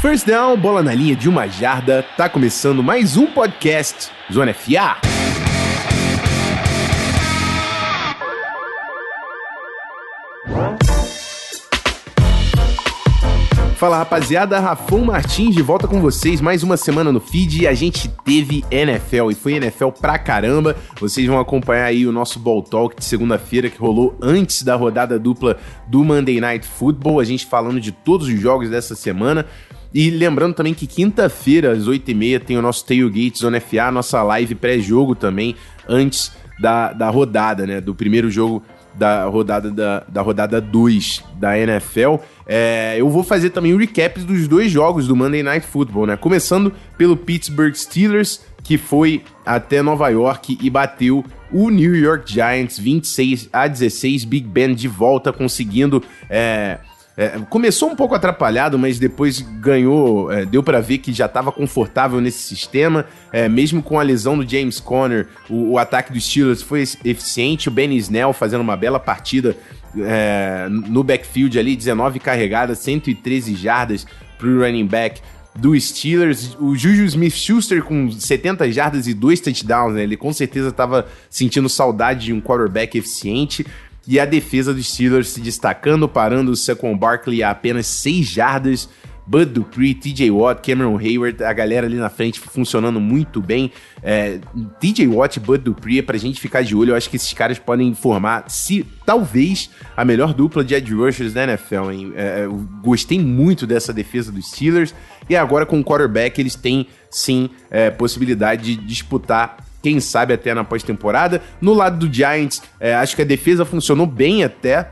First down, bola na linha de uma jarda, tá começando mais um podcast Zona FA. Fala rapaziada, Rafão Martins de volta com vocês, mais uma semana no feed e a gente teve NFL e foi NFL pra caramba. Vocês vão acompanhar aí o nosso Ball Talk de segunda-feira que rolou antes da rodada dupla do Monday Night Football, a gente falando de todos os jogos dessa semana. E lembrando também que quinta-feira, às 8h30, tem o nosso Tailgate Zona FA, nossa live pré-jogo também, antes da, da rodada, né? Do primeiro jogo da rodada da, da rodada 2 da NFL. É, eu vou fazer também o um recap dos dois jogos do Monday Night Football, né? Começando pelo Pittsburgh Steelers, que foi até Nova York e bateu o New York Giants 26 a 16. Big Ben de volta, conseguindo é, é, começou um pouco atrapalhado, mas depois ganhou, é, deu para ver que já estava confortável nesse sistema. É, mesmo com a lesão do James Conner, o, o, ataque dos Steelers foi eficiente. O Benny Snell fazendo uma bela partida é, no backfield ali, 19 carregadas, 113 jardas para o running back do Steelers. O Juju Smith-Schuster com 70 jardas e dois touchdowns, né? Ele com certeza estava sentindo saudade de um quarterback eficiente e a defesa dos Steelers se destacando, parando o Saquon Barkley a apenas 6 jardas. Bud Dupree, TJ Watt, Cameron Hayward, a galera ali na frente funcionando muito bem. É, TJ Watt e Bud Dupree, pra gente ficar de olho, eu acho que esses caras podem formar, se talvez, a melhor dupla de edge rushers da NFL. Hein? É, eu gostei muito dessa defesa dos Steelers. E agora com o quarterback, eles têm sim é, possibilidade de disputar quem sabe até na pós-temporada. No lado do Giants, é, acho que a defesa funcionou bem até,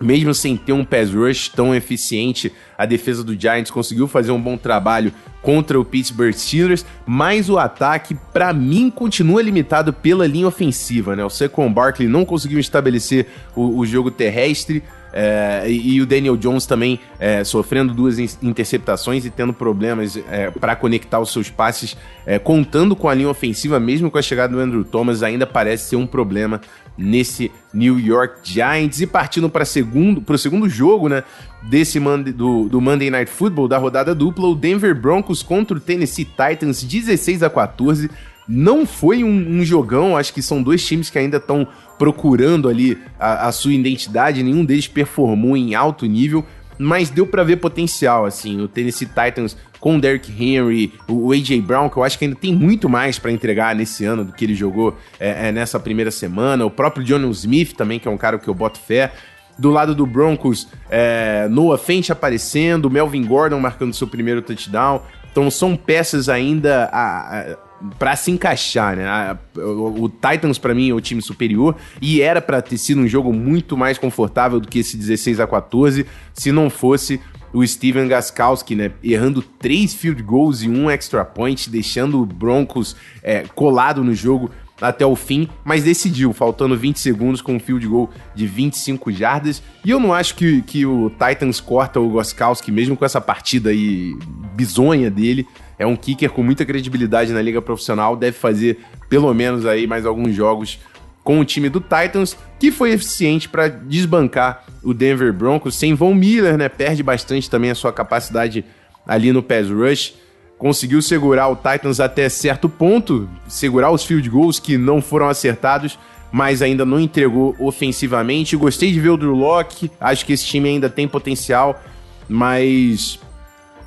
mesmo sem ter um pass rush tão eficiente, a defesa do Giants conseguiu fazer um bom trabalho contra o Pittsburgh Steelers, mas o ataque, para mim, continua limitado pela linha ofensiva, né? O Saquon Barkley não conseguiu estabelecer o, o jogo terrestre, é, e, o Daniel Jones também é, sofrendo duas interceptações e tendo problemas é, para conectar os seus passes, é, contando com a linha ofensiva, mesmo com a chegada do Andrew Thomas, ainda parece ser um problema nesse New York Giants. E partindo para segundo, o segundo jogo né, desse do, do Monday Night Football, da rodada dupla, o Denver Broncos contra o Tennessee Titans, 16 a 14. Não foi um, um jogão, acho que são dois times que ainda estão procurando ali a, a sua identidade, nenhum deles performou em alto nível, mas deu para ver potencial, assim, o Tennessee Titans com o Derrick Henry, o AJ Brown, que eu acho que ainda tem muito mais para entregar nesse ano do que ele jogou é, é, nessa primeira semana, o próprio John Smith também, que é um cara que eu boto fé. Do lado do Broncos, é, Noah Fent aparecendo, Melvin Gordon marcando seu primeiro touchdown. Então são peças ainda a, a, para se encaixar, né? O, Titans para mim é o time superior e era para ter sido um jogo muito mais confortável do que esse 16 a 14, se não fosse o Steven Gaskowski, né, errando três field goals e um extra point, deixando o Broncos é, colado no jogo até o fim, mas decidiu, faltando 20 segundos com um field goal de 25 jardas. E eu não acho que, que o Titans corta o Goskowski, mesmo com essa partida aí bizonha dele. É um kicker com muita credibilidade na liga profissional, deve fazer pelo menos aí mais alguns jogos com o time do Titans, que foi eficiente para desbancar o Denver Broncos. Sem Von Miller, né? Perde bastante também a sua capacidade ali no pass rush. Conseguiu segurar o Titans até certo ponto, segurar os field goals que não foram acertados, mas ainda não entregou ofensivamente. Gostei de ver o Drew Locke, acho que esse time ainda tem potencial, mas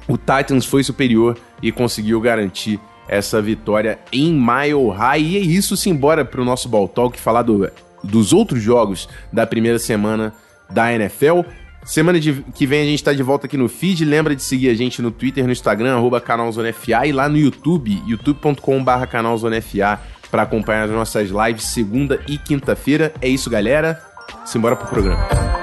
o Titans foi superior e conseguiu garantir essa vitória em Mile High. E é isso, simbora para o nosso Ball Talk falar do, dos outros jogos da primeira semana da NFL. Semana de, que vem a gente está de volta aqui no feed. Lembra de seguir a gente no Twitter, no Instagram, arroba canalzonefa e lá no YouTube, youtube.com.br canalzonefa para acompanhar as nossas lives segunda e quinta-feira. É isso, galera. Simbora pro programa.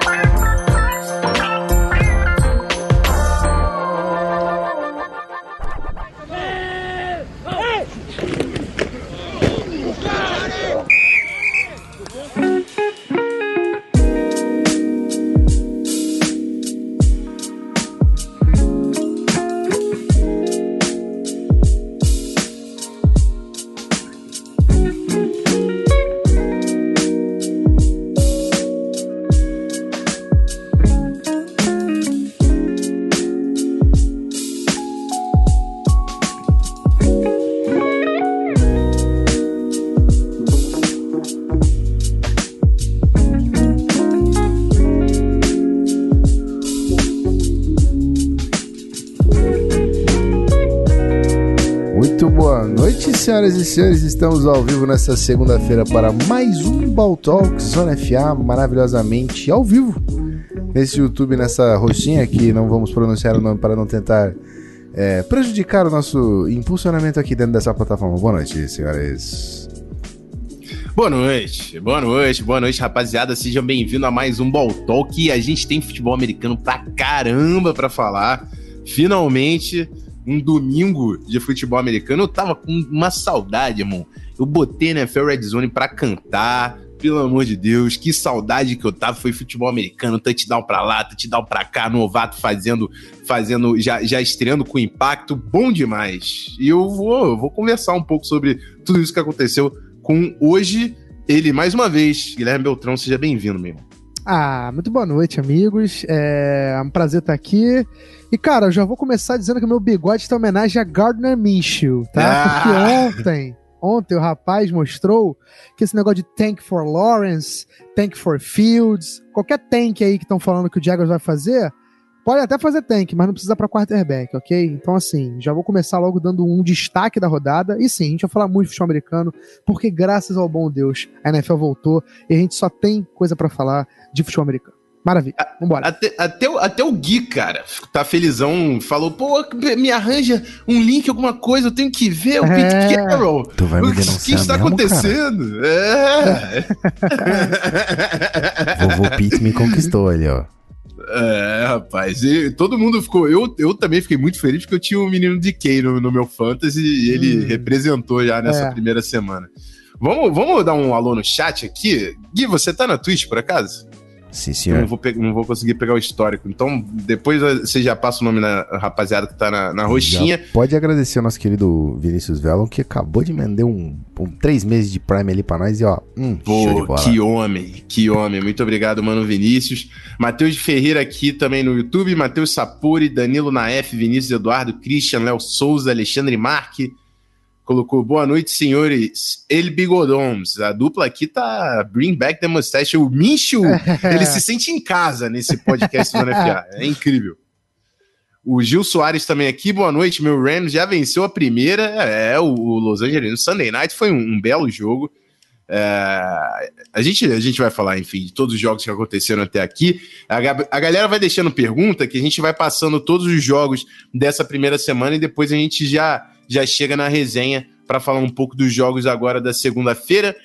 Senhoras e senhores. Estamos ao vivo nesta segunda-feira para mais um Ball Talk Zona FA, maravilhosamente ao vivo. Nesse YouTube, nessa roxinha que não vamos pronunciar o nome para não tentar é, prejudicar o nosso impulsionamento aqui dentro dessa plataforma. Boa noite, senhores. Boa noite, boa noite, boa noite, rapaziada. Sejam bem-vindos a mais um Ball Talk. A gente tem futebol americano pra caramba pra falar. Finalmente, um domingo de futebol americano. Eu tava com uma saudade, irmão. Eu botei NFL Red Zone pra cantar. Pelo amor de Deus, que saudade que eu tava. Foi futebol americano, touchdown pra lá, touchdown pra cá, novato fazendo, fazendo, já, já estreando com impacto. Bom demais. E eu vou, eu vou conversar um pouco sobre tudo isso que aconteceu com hoje ele mais uma vez. Guilherme Beltrão, seja bem-vindo, meu irmão. Ah, muito boa noite, amigos. É um prazer estar aqui. E, cara, eu já vou começar dizendo que o meu bigode está em homenagem a Gardner Minshew, tá? Ah. Porque ontem, ontem o rapaz mostrou que esse negócio de tank for Lawrence, tank for Fields, qualquer tank aí que estão falando que o Jaguars vai fazer, Pode até fazer tank, mas não precisa para quarterback, ok? Então, assim, já vou começar logo dando um destaque da rodada. E sim, a gente vai falar muito de futebol americano, porque graças ao bom Deus, a NFL voltou e a gente só tem coisa para falar de futebol americano. Maravilha, vambora. Até, até, até, o Gui, cara, tá felizão, falou, pô, me arranja um link, alguma coisa, eu tenho que ver o é... Pete Carroll. Tu vai me denunciar O que está mesmo, acontecendo? Cara? É. Vovô Pete me conquistou ali, ó. É, rapaz, e todo mundo ficou. Eu, eu também fiquei muito feliz porque eu tinha um menino de Kay no, no meu fantasy e ele hum. representou já nessa é. primeira semana. Vamos, vamos dar um alô no chat aqui? Gui, você tá na Twitch por acaso? Sim, senhor. Não vou, não vou conseguir pegar o histórico. Então, depois você já passa o nome na rapaziada que tá na, na roxinha. Já pode agradecer ao nosso querido Vinícius Velon, que acabou de vender um, um três meses de Prime ali pra nós e ó. Hum, Pô, que homem, que homem. Muito obrigado, mano, Vinícius. Matheus Ferreira aqui também no YouTube. Matheus Sapuri, Danilo Naef, Vinícius Eduardo, Christian, Léo Souza, Alexandre Marque colocou boa noite, senhores. El Bigodoms. A dupla aqui tá bring back the mustache. O Minchu, ele se sente em casa nesse podcast do NFA. É incrível. O Gil Soares também aqui, boa noite. Meu Rams já venceu a primeira. É, o, Los Angeles Sunday Night foi um, um belo jogo. É, a, gente, a gente vai falar, enfim, de todos os jogos que aconteceram até aqui. A, a galera vai deixando pergunta que a gente vai passando todos os jogos dessa primeira semana e depois a gente já já chega na resenha para falar um pouco dos jogos agora da segunda-feira.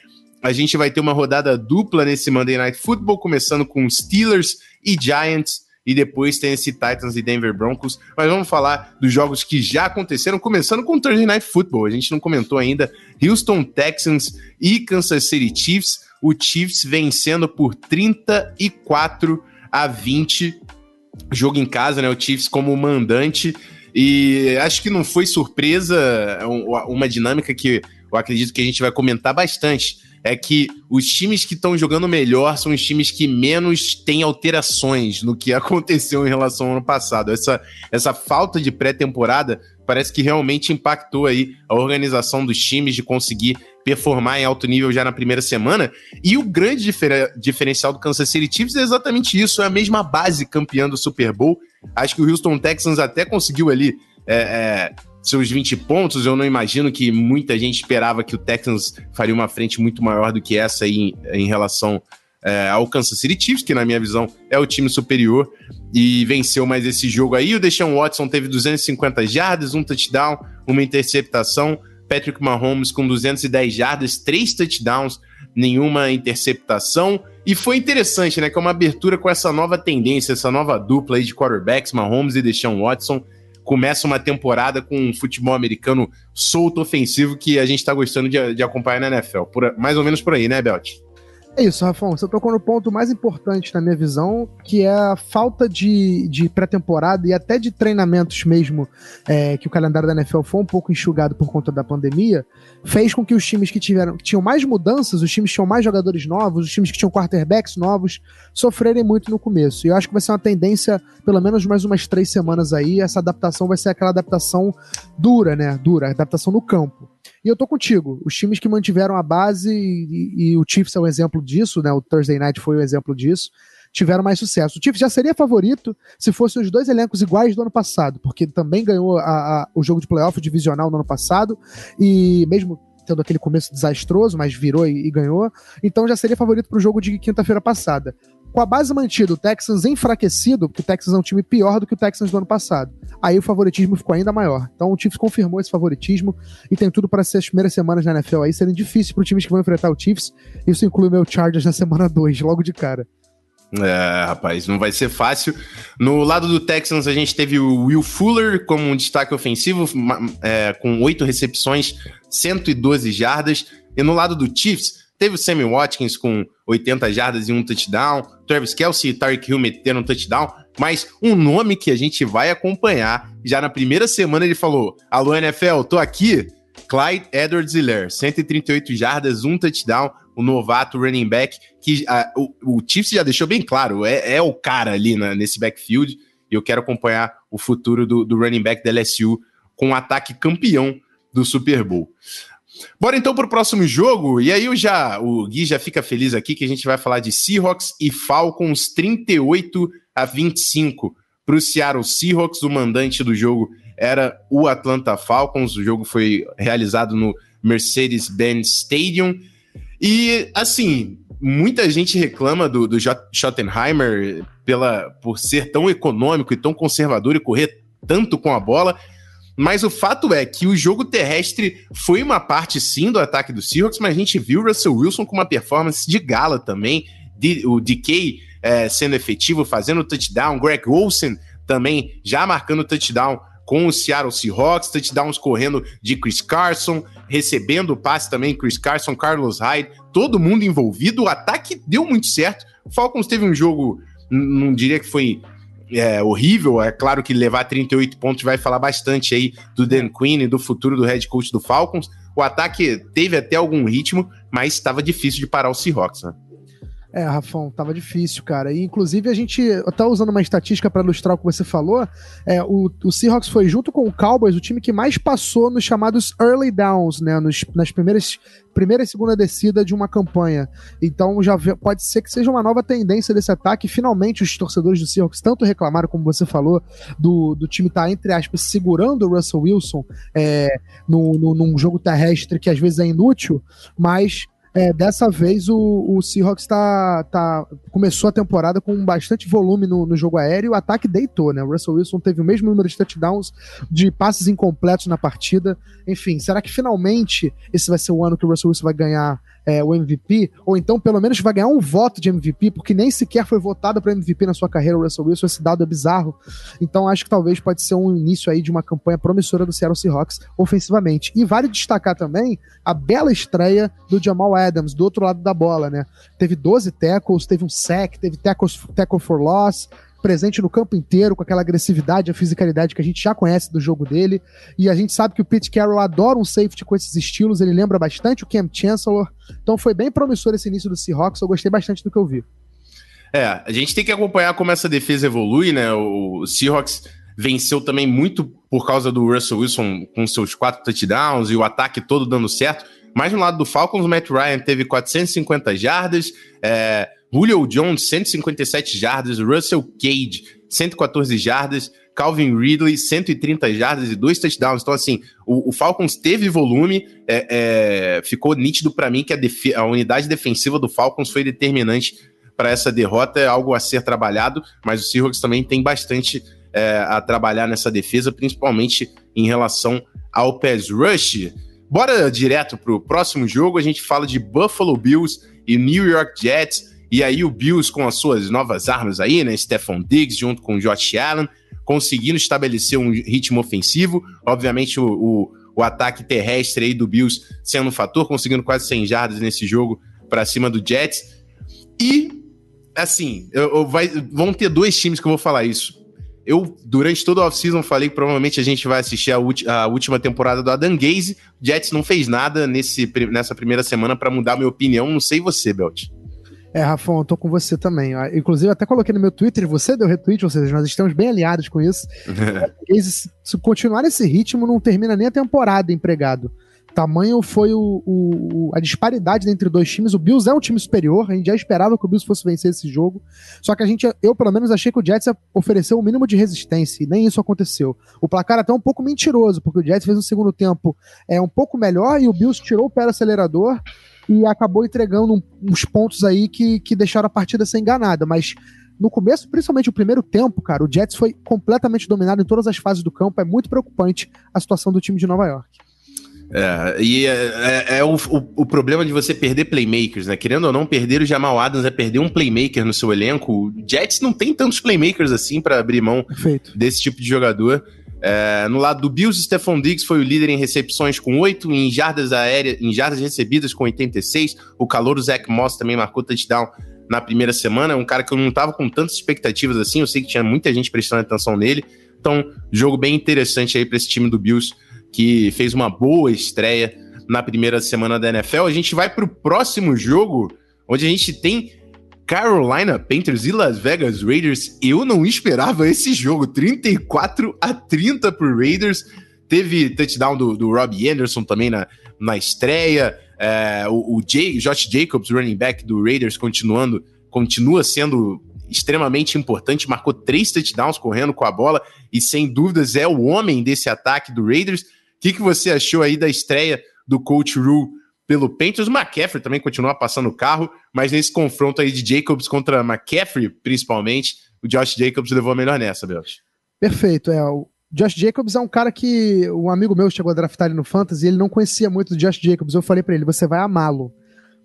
A gente vai ter uma rodada dupla nesse Monday Night Football, começando com Steelers e Giants, e depois tem esse Titans e Denver Broncos. Mas vamos falar dos jogos que já aconteceram, começando com Thursday Night Football. A gente não comentou ainda Houston Texans e Kansas City Chiefs. O Chiefs vencendo por 34 a 20. Jogo em casa, né? O Chiefs como mandante. E acho que não foi surpresa, é uma dinâmica que eu acredito que a gente vai comentar bastante. É que os times que estão jogando melhor são os times que menos têm alterações no que aconteceu em relação ao ano passado. Essa, essa falta de pré-temporada parece que realmente impactou aí a organização dos times de conseguir performar em alto nível já na primeira semana. E o grande difer diferencial do Kansas City Chiefs é exatamente isso: é a mesma base campeã do Super Bowl. Acho que o Houston Texans até conseguiu ali. É, é, seus 20 pontos, eu não imagino que muita gente esperava que o Texans faria uma frente muito maior do que essa aí em, em relação é, ao Kansas City Chiefs, que na minha visão é o time superior, e venceu mais esse jogo aí. O Deshaun Watson teve 250 jardas, um touchdown, uma interceptação. Patrick Mahomes com 210 jardas, três touchdowns, nenhuma interceptação. E foi interessante, né? Que é uma abertura com essa nova tendência, essa nova dupla aí de quarterbacks, Mahomes e Deshaun Watson. Começa uma temporada com um futebol americano solto, ofensivo, que a gente tá gostando de, de acompanhar na NFL. Por, mais ou menos por aí, né, Belt? É isso, Rafão. Você tocou no ponto mais importante na minha visão, que é a falta de, de pré-temporada e até de treinamentos mesmo, é, que o calendário da NFL foi um pouco enxugado por conta da pandemia, fez com que os times que tiveram que tinham mais mudanças, os times que tinham mais jogadores novos, os times que tinham quarterbacks novos, sofrerem muito no começo. E eu acho que vai ser uma tendência, pelo menos mais umas três semanas aí, essa adaptação vai ser aquela adaptação dura, né? Dura, adaptação no campo. E eu tô contigo. Os times que mantiveram a base, e, e, o Chiefs é um exemplo disso, né? O Thursday Night foi um exemplo disso. tiveram mais sucesso. O Chiefs já seria favorito se fossem os dois elencos iguais do ano passado, porque também ganhou a, a, o jogo de playoff divisional no ano passado, e mesmo tendo aquele começo desastroso, mas virou e, e ganhou. Então já seria favorito para o jogo de quinta-feira passada. Com a base mantida, o Texans enfraquecido, porque o Texans é um time pior do que o Texans do ano passado. Aí o favoritismo ficou ainda maior. Então o Chiefs confirmou esse favoritismo e tem tudo para ser as primeiras semanas na NFL aí serem difíceis para os times que vão enfrentar o Chiefs. Isso inclui o meu Chargers na semana 2, logo de cara. É, rapaz, não vai ser fácil. No lado do Texans, a gente teve o Will Fuller como um destaque ofensivo, é, com oito recepções, 112 jardas. E no lado do Chiefs, teve o Sammy Watkins com 80 jardas e um touchdown, Travis Kelsey e Tarek Hill metendo um touchdown, mas um nome que a gente vai acompanhar. Já na primeira semana ele falou: Alô, NFL, tô aqui. Clyde Edwards Hiller, 138 jardas, um touchdown, o novato running back, que a, o, o Chiefs já deixou bem claro, é, é o cara ali na, nesse backfield, e eu quero acompanhar o futuro do, do running back da LSU com um ataque campeão do Super Bowl. Bora então pro próximo jogo, e aí eu já, o Gui já fica feliz aqui que a gente vai falar de Seahawks e Falcons 38 a 25 para o Seattle Seahawks, o mandante do jogo era o Atlanta Falcons, o jogo foi realizado no Mercedes-Benz Stadium, e, assim, muita gente reclama do, do Schottenheimer pela, por ser tão econômico e tão conservador e correr tanto com a bola. Mas o fato é que o jogo terrestre foi uma parte sim do ataque do Seahawks, mas a gente viu o Russell Wilson com uma performance de gala também, de, o DK é, sendo efetivo, fazendo touchdown, Greg Olsen também já marcando touchdown com o Seattle Seahawks, touchdowns correndo de Chris Carson, recebendo o passe também, Chris Carson, Carlos Hyde, todo mundo envolvido. O ataque deu muito certo. O Falcons teve um jogo, não diria que foi é, horrível. É claro que levar 38 pontos vai falar bastante aí do Dan Quinn e do futuro do head coach do Falcons. O ataque teve até algum ritmo, mas estava difícil de parar o Seahawks, né? É, Rafão, tava difícil, cara. E inclusive a gente tá usando uma estatística para ilustrar o que você falou. É, o, o Seahawks foi junto com o Cowboys o time que mais passou nos chamados early downs, né? Nos, nas primeiras primeira e segunda descida de uma campanha. Então já pode ser que seja uma nova tendência desse ataque. Finalmente os torcedores do Seahawks tanto reclamaram, como você falou, do, do time estar, tá, entre aspas, segurando o Russell Wilson é, no, no, num jogo terrestre que às vezes é inútil, mas é, dessa vez o, o Seahawks tá, tá, começou a temporada com bastante volume no, no jogo aéreo, o ataque deitou, né? O Russell Wilson teve o mesmo número de touchdowns, de passes incompletos na partida. Enfim, será que finalmente esse vai ser o ano que o Russell Wilson vai ganhar é, o MVP, ou então pelo menos vai ganhar um voto de MVP, porque nem sequer foi votado para MVP na sua carreira o Russell Wilson, esse dado é bizarro. Então acho que talvez pode ser um início aí de uma campanha promissora do Seattle Seahawks ofensivamente. E vale destacar também a bela estreia do Jamal Adams, do outro lado da bola, né? Teve 12 tackles, teve um sack, teve tackles, tackle for loss, presente no campo inteiro, com aquela agressividade, a fisicalidade que a gente já conhece do jogo dele. E a gente sabe que o Pete Carroll adora um safety com esses estilos, ele lembra bastante o Cam Chancellor. Então foi bem promissor esse início do Seahawks, eu gostei bastante do que eu vi. É, a gente tem que acompanhar como essa defesa evolui, né? O Seahawks venceu também muito por causa do Russell Wilson com seus quatro touchdowns e o ataque todo dando certo. Mas no lado do Falcons, o Matt Ryan teve 450 jardas, é, Julio Jones, 157 jardas, Russell Cage, 114 jardas, Calvin Ridley, 130 jardas e dois touchdowns. Então, assim, o, o Falcons teve volume, é, é, ficou nítido para mim que a, a, unidade defensiva do Falcons foi determinante para essa derrota, é algo a ser trabalhado, mas o Seahawks também tem bastante é, a trabalhar nessa defesa, principalmente em relação ao pass rush. Bora direto para o próximo jogo, a gente fala de Buffalo Bills e New York Jets. E aí o Bills com as suas novas armas aí, né? Stephon Diggs junto com o Josh Allen, conseguindo estabelecer um ritmo ofensivo. Obviamente o, o, o ataque terrestre aí do Bills sendo um fator, conseguindo quase 100 jardas nesse jogo para cima do Jets. E, assim, eu, eu vai, vão ter dois times que eu vou falar isso. Eu, durante todo o off-season, falei que provavelmente a gente vai assistir a, a, última temporada do Adam Gaze. Jets não fez nada nesse, nessa primeira semana para mudar minha opinião. Não sei você, Belt. É, Rafão, eu tô com você também. Inclusive, até coloquei no meu Twitter, você deu retweet, ou seja, nós estamos bem aliados com isso. se continuar nesse ritmo, não termina nem a temporada empregado. Tamanho foi o, o, a disparidade entre dois times. O Bills é um time superior, a gente já esperava que o Bills fosse vencer esse jogo. Só que a gente, eu pelo menos achei que o Jets ofereceu o um mínimo de resistência, e nem isso aconteceu. O placar até um pouco mentiroso, porque o Jets fez um segundo tempo é um pouco melhor e o Bills tirou o pé do acelerador e acabou entregando uns pontos aí que, que deixaram a partida ser enganada. Mas no começo, principalmente o primeiro tempo, cara, o Jets foi completamente dominado em todas as fases do campo. É muito preocupante a situação do time de Nova York. É, e é, é, é o, o, o, problema de você perder playmakers, né? Querendo ou não, perder o Jamal Adams é perder um playmaker no seu elenco. O Jets não tem tantos playmakers assim para abrir mão Perfeito. desse tipo de jogador. É, no lado do Bills, Stephon Diggs foi o líder em recepções com 8, em jardas aéreas, em jardas recebidas com 86. O calor do Zach Moss também marcou touchdown na primeira semana. Um cara que eu não tava com tantas expectativas assim. Eu sei que tinha muita gente prestando atenção nele. Então, jogo bem interessante aí para esse time do Bills que fez uma boa estreia na primeira semana da NFL. A gente vai para o próximo jogo, onde a gente tem Carolina Panthers e Las Vegas Raiders. Eu não esperava esse jogo. 34 a 30 para Raiders. Teve touchdown do, do Robbie Anderson também na, na estreia. É, o, o Jay, Josh Jacobs, running back do Raiders, continuando, continua sendo extremamente importante, marcou três touchdowns correndo com a bola e sem dúvidas é o homem desse ataque do Raiders que, que você achou aí da estreia do Coach Rule pelo Panthers? McCaffrey também continua passando o carro, mas nesse confronto aí de Jacobs contra McCaffrey, principalmente, o Josh Jacobs levou a melhor nessa, Belt. Perfeito, é. O Josh Jacobs é um cara que um amigo meu chegou a draftar ele no Fantasy e ele não conhecia muito do Josh Jacobs. Eu falei para ele: você vai amá-lo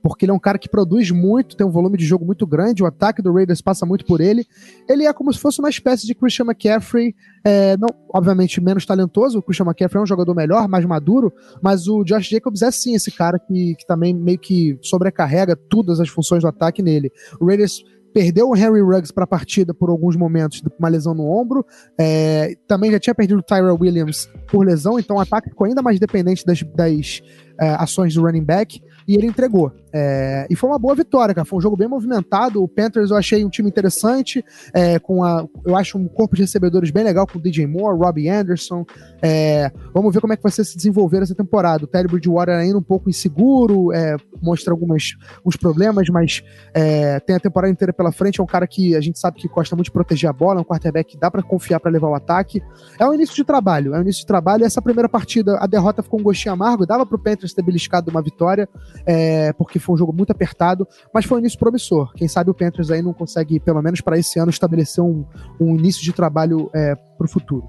porque ele é um cara que produz muito, tem um volume de jogo muito grande, o ataque do Raiders passa muito por ele. Ele é como se fosse uma espécie de Christian McCaffrey, é, não, obviamente menos talentoso, o Christian McCaffrey é um jogador melhor, mais maduro, mas o Josh Jacobs é sim esse cara que, que também meio que sobrecarrega todas as funções do ataque nele. O Raiders perdeu o Henry Ruggs para a partida por alguns momentos, uma lesão no ombro. É, também já tinha perdido o Tyrell Williams por lesão, então o ataque ficou ainda mais dependente das, das é, ações do running back e ele entregou. É, e foi uma boa vitória, cara. Foi um jogo bem movimentado. O Panthers eu achei um time interessante, é, com a, eu acho um corpo de recebedores bem legal com o DJ Moore, Robbie Anderson. É, vamos ver como é que vai ser se desenvolver essa temporada. O Terry Bridgewater ainda um pouco inseguro, é, mostra algumas, alguns problemas, mas é, tem a temporada inteira pela frente. É um cara que a gente sabe que gosta muito de proteger a bola, é um quarterback que dá para confiar para levar o ataque. É um início de trabalho, é um início de trabalho. Essa primeira partida, a derrota ficou um gostinho amargo, dava pro Panthers ter beliscado uma vitória, é, porque foi um jogo muito apertado, mas foi um início promissor. Quem sabe o Panthers aí não consegue, pelo menos para esse ano, estabelecer um, um início de trabalho é, para o futuro.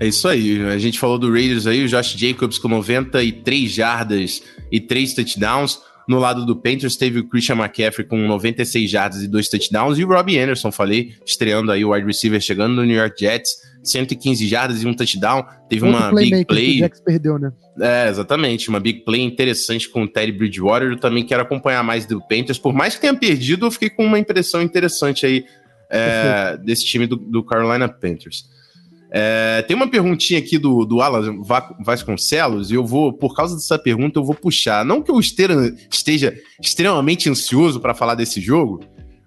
É isso aí. A gente falou do Raiders aí, o Josh Jacobs com 93 jardas e 3 touchdowns. No lado do Panthers teve o Christian McCaffrey com 96 jardas e 2 touchdowns. E o Robbie Anderson, falei, estreando aí o wide receiver, chegando no New York Jets. 115 jardas e um touchdown. Teve Outro uma big play. Que o Jax perdeu, né? É, exatamente. Uma big play interessante com o Teddy Bridgewater. Eu também quero acompanhar mais do Panthers. Por mais que tenha perdido, eu fiquei com uma impressão interessante aí é, desse time do, do Carolina Panthers. É, tem uma perguntinha aqui do, do Alan Vasconcelos, e eu vou, por causa dessa pergunta, eu vou puxar. Não que eu esteja, esteja extremamente ansioso para falar desse jogo,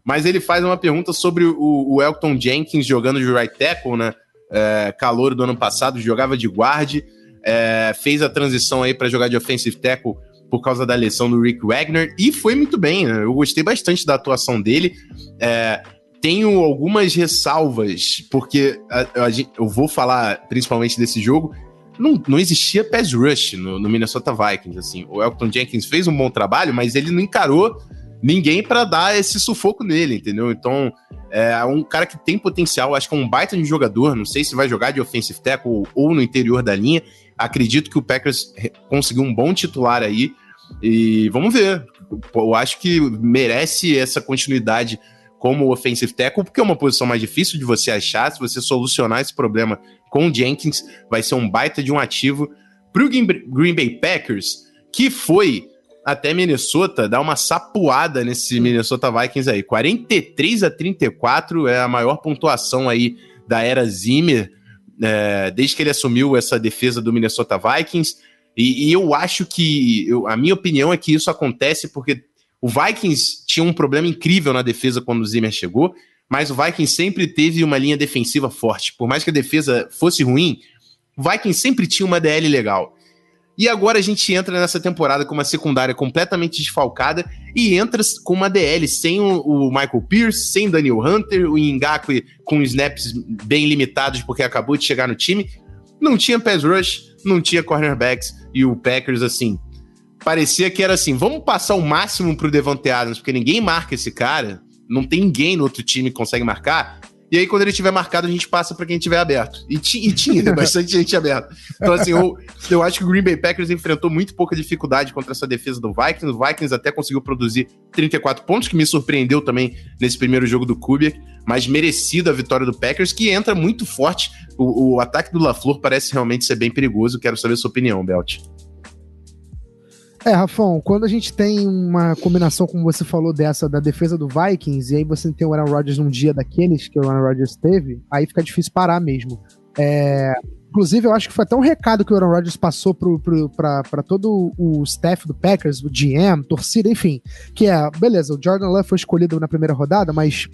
mas ele faz uma pergunta sobre o, o Elton Jenkins jogando de right tackle, né? é, calor do ano passado, jogava de guarde, é, fez a transição aí para jogar de offensive tackle por causa da lesão do Rick Wagner e foi muito bem. Né? Eu gostei bastante da atuação dele. É, tenho algumas ressalvas, porque a, a, eu vou falar principalmente desse jogo. Não, não existia pass rush no, no Minnesota Vikings. Assim. O Elton Jenkins fez um bom trabalho, mas ele não encarou ninguém para dar esse sufoco nele, entendeu? Então, é um cara que tem potencial, acho que é um baita de jogador, não sei se vai jogar de offensive tackle ou no interior da linha. Acredito que o Packers conseguiu um bom titular aí e vamos ver. Eu acho que merece essa continuidade como offensive tackle, porque é uma posição mais difícil de você achar. Se você solucionar esse problema com o Jenkins, vai ser um baita de um ativo para o Green Bay Packers, que foi até Minnesota dá uma sapuada nesse Minnesota Vikings aí. 43 a 34 é a maior pontuação aí da era Zimmer, é, desde que ele assumiu essa defesa do Minnesota Vikings. E, e eu acho que, eu, a minha opinião é que isso acontece porque o Vikings tinha um problema incrível na defesa quando o Zimmer chegou, mas o Vikings sempre teve uma linha defensiva forte. Por mais que a defesa fosse ruim, o Vikings sempre tinha uma DL legal. E agora a gente entra nessa temporada com uma secundária completamente desfalcada e entra com uma DL sem o, Michael Pierce, sem Daniel Hunter, o Ngakwe com snaps bem limitados porque acabou de chegar no time. Não tinha pass rush, não tinha cornerbacks e o Packers, assim, parecia que era assim, vamos passar o máximo pro Devante Adams, porque ninguém marca esse cara, não tem ninguém no outro time que consegue marcar, e aí, quando ele tiver marcado, a gente passa para quem tiver aberto. E, e tinha bastante gente aberta. Então, assim, eu, eu acho que o Green Bay Packers enfrentou muito pouca dificuldade contra essa defesa do Vikings. O Vikings até conseguiu produzir 34 pontos, que me surpreendeu também nesse primeiro jogo do Kubiak, mas merecida a vitória do Packers, que entra muito forte. O, o ataque do LaFleur parece realmente ser bem perigoso. Quero saber a sua opinião, Belt. É, Rafão, quando a gente tem uma combinação, como você falou, dessa da defesa do Vikings, e aí você tem o Aaron Rodgers num dia daqueles que o Aaron Rodgers teve, aí fica difícil parar mesmo. É, inclusive, eu acho que foi até um recado que o Aaron Rodgers passou pra todo o staff do Packers, o GM, torcida, enfim, que é, beleza, o Jordan Love foi escolhido na primeira rodada, mas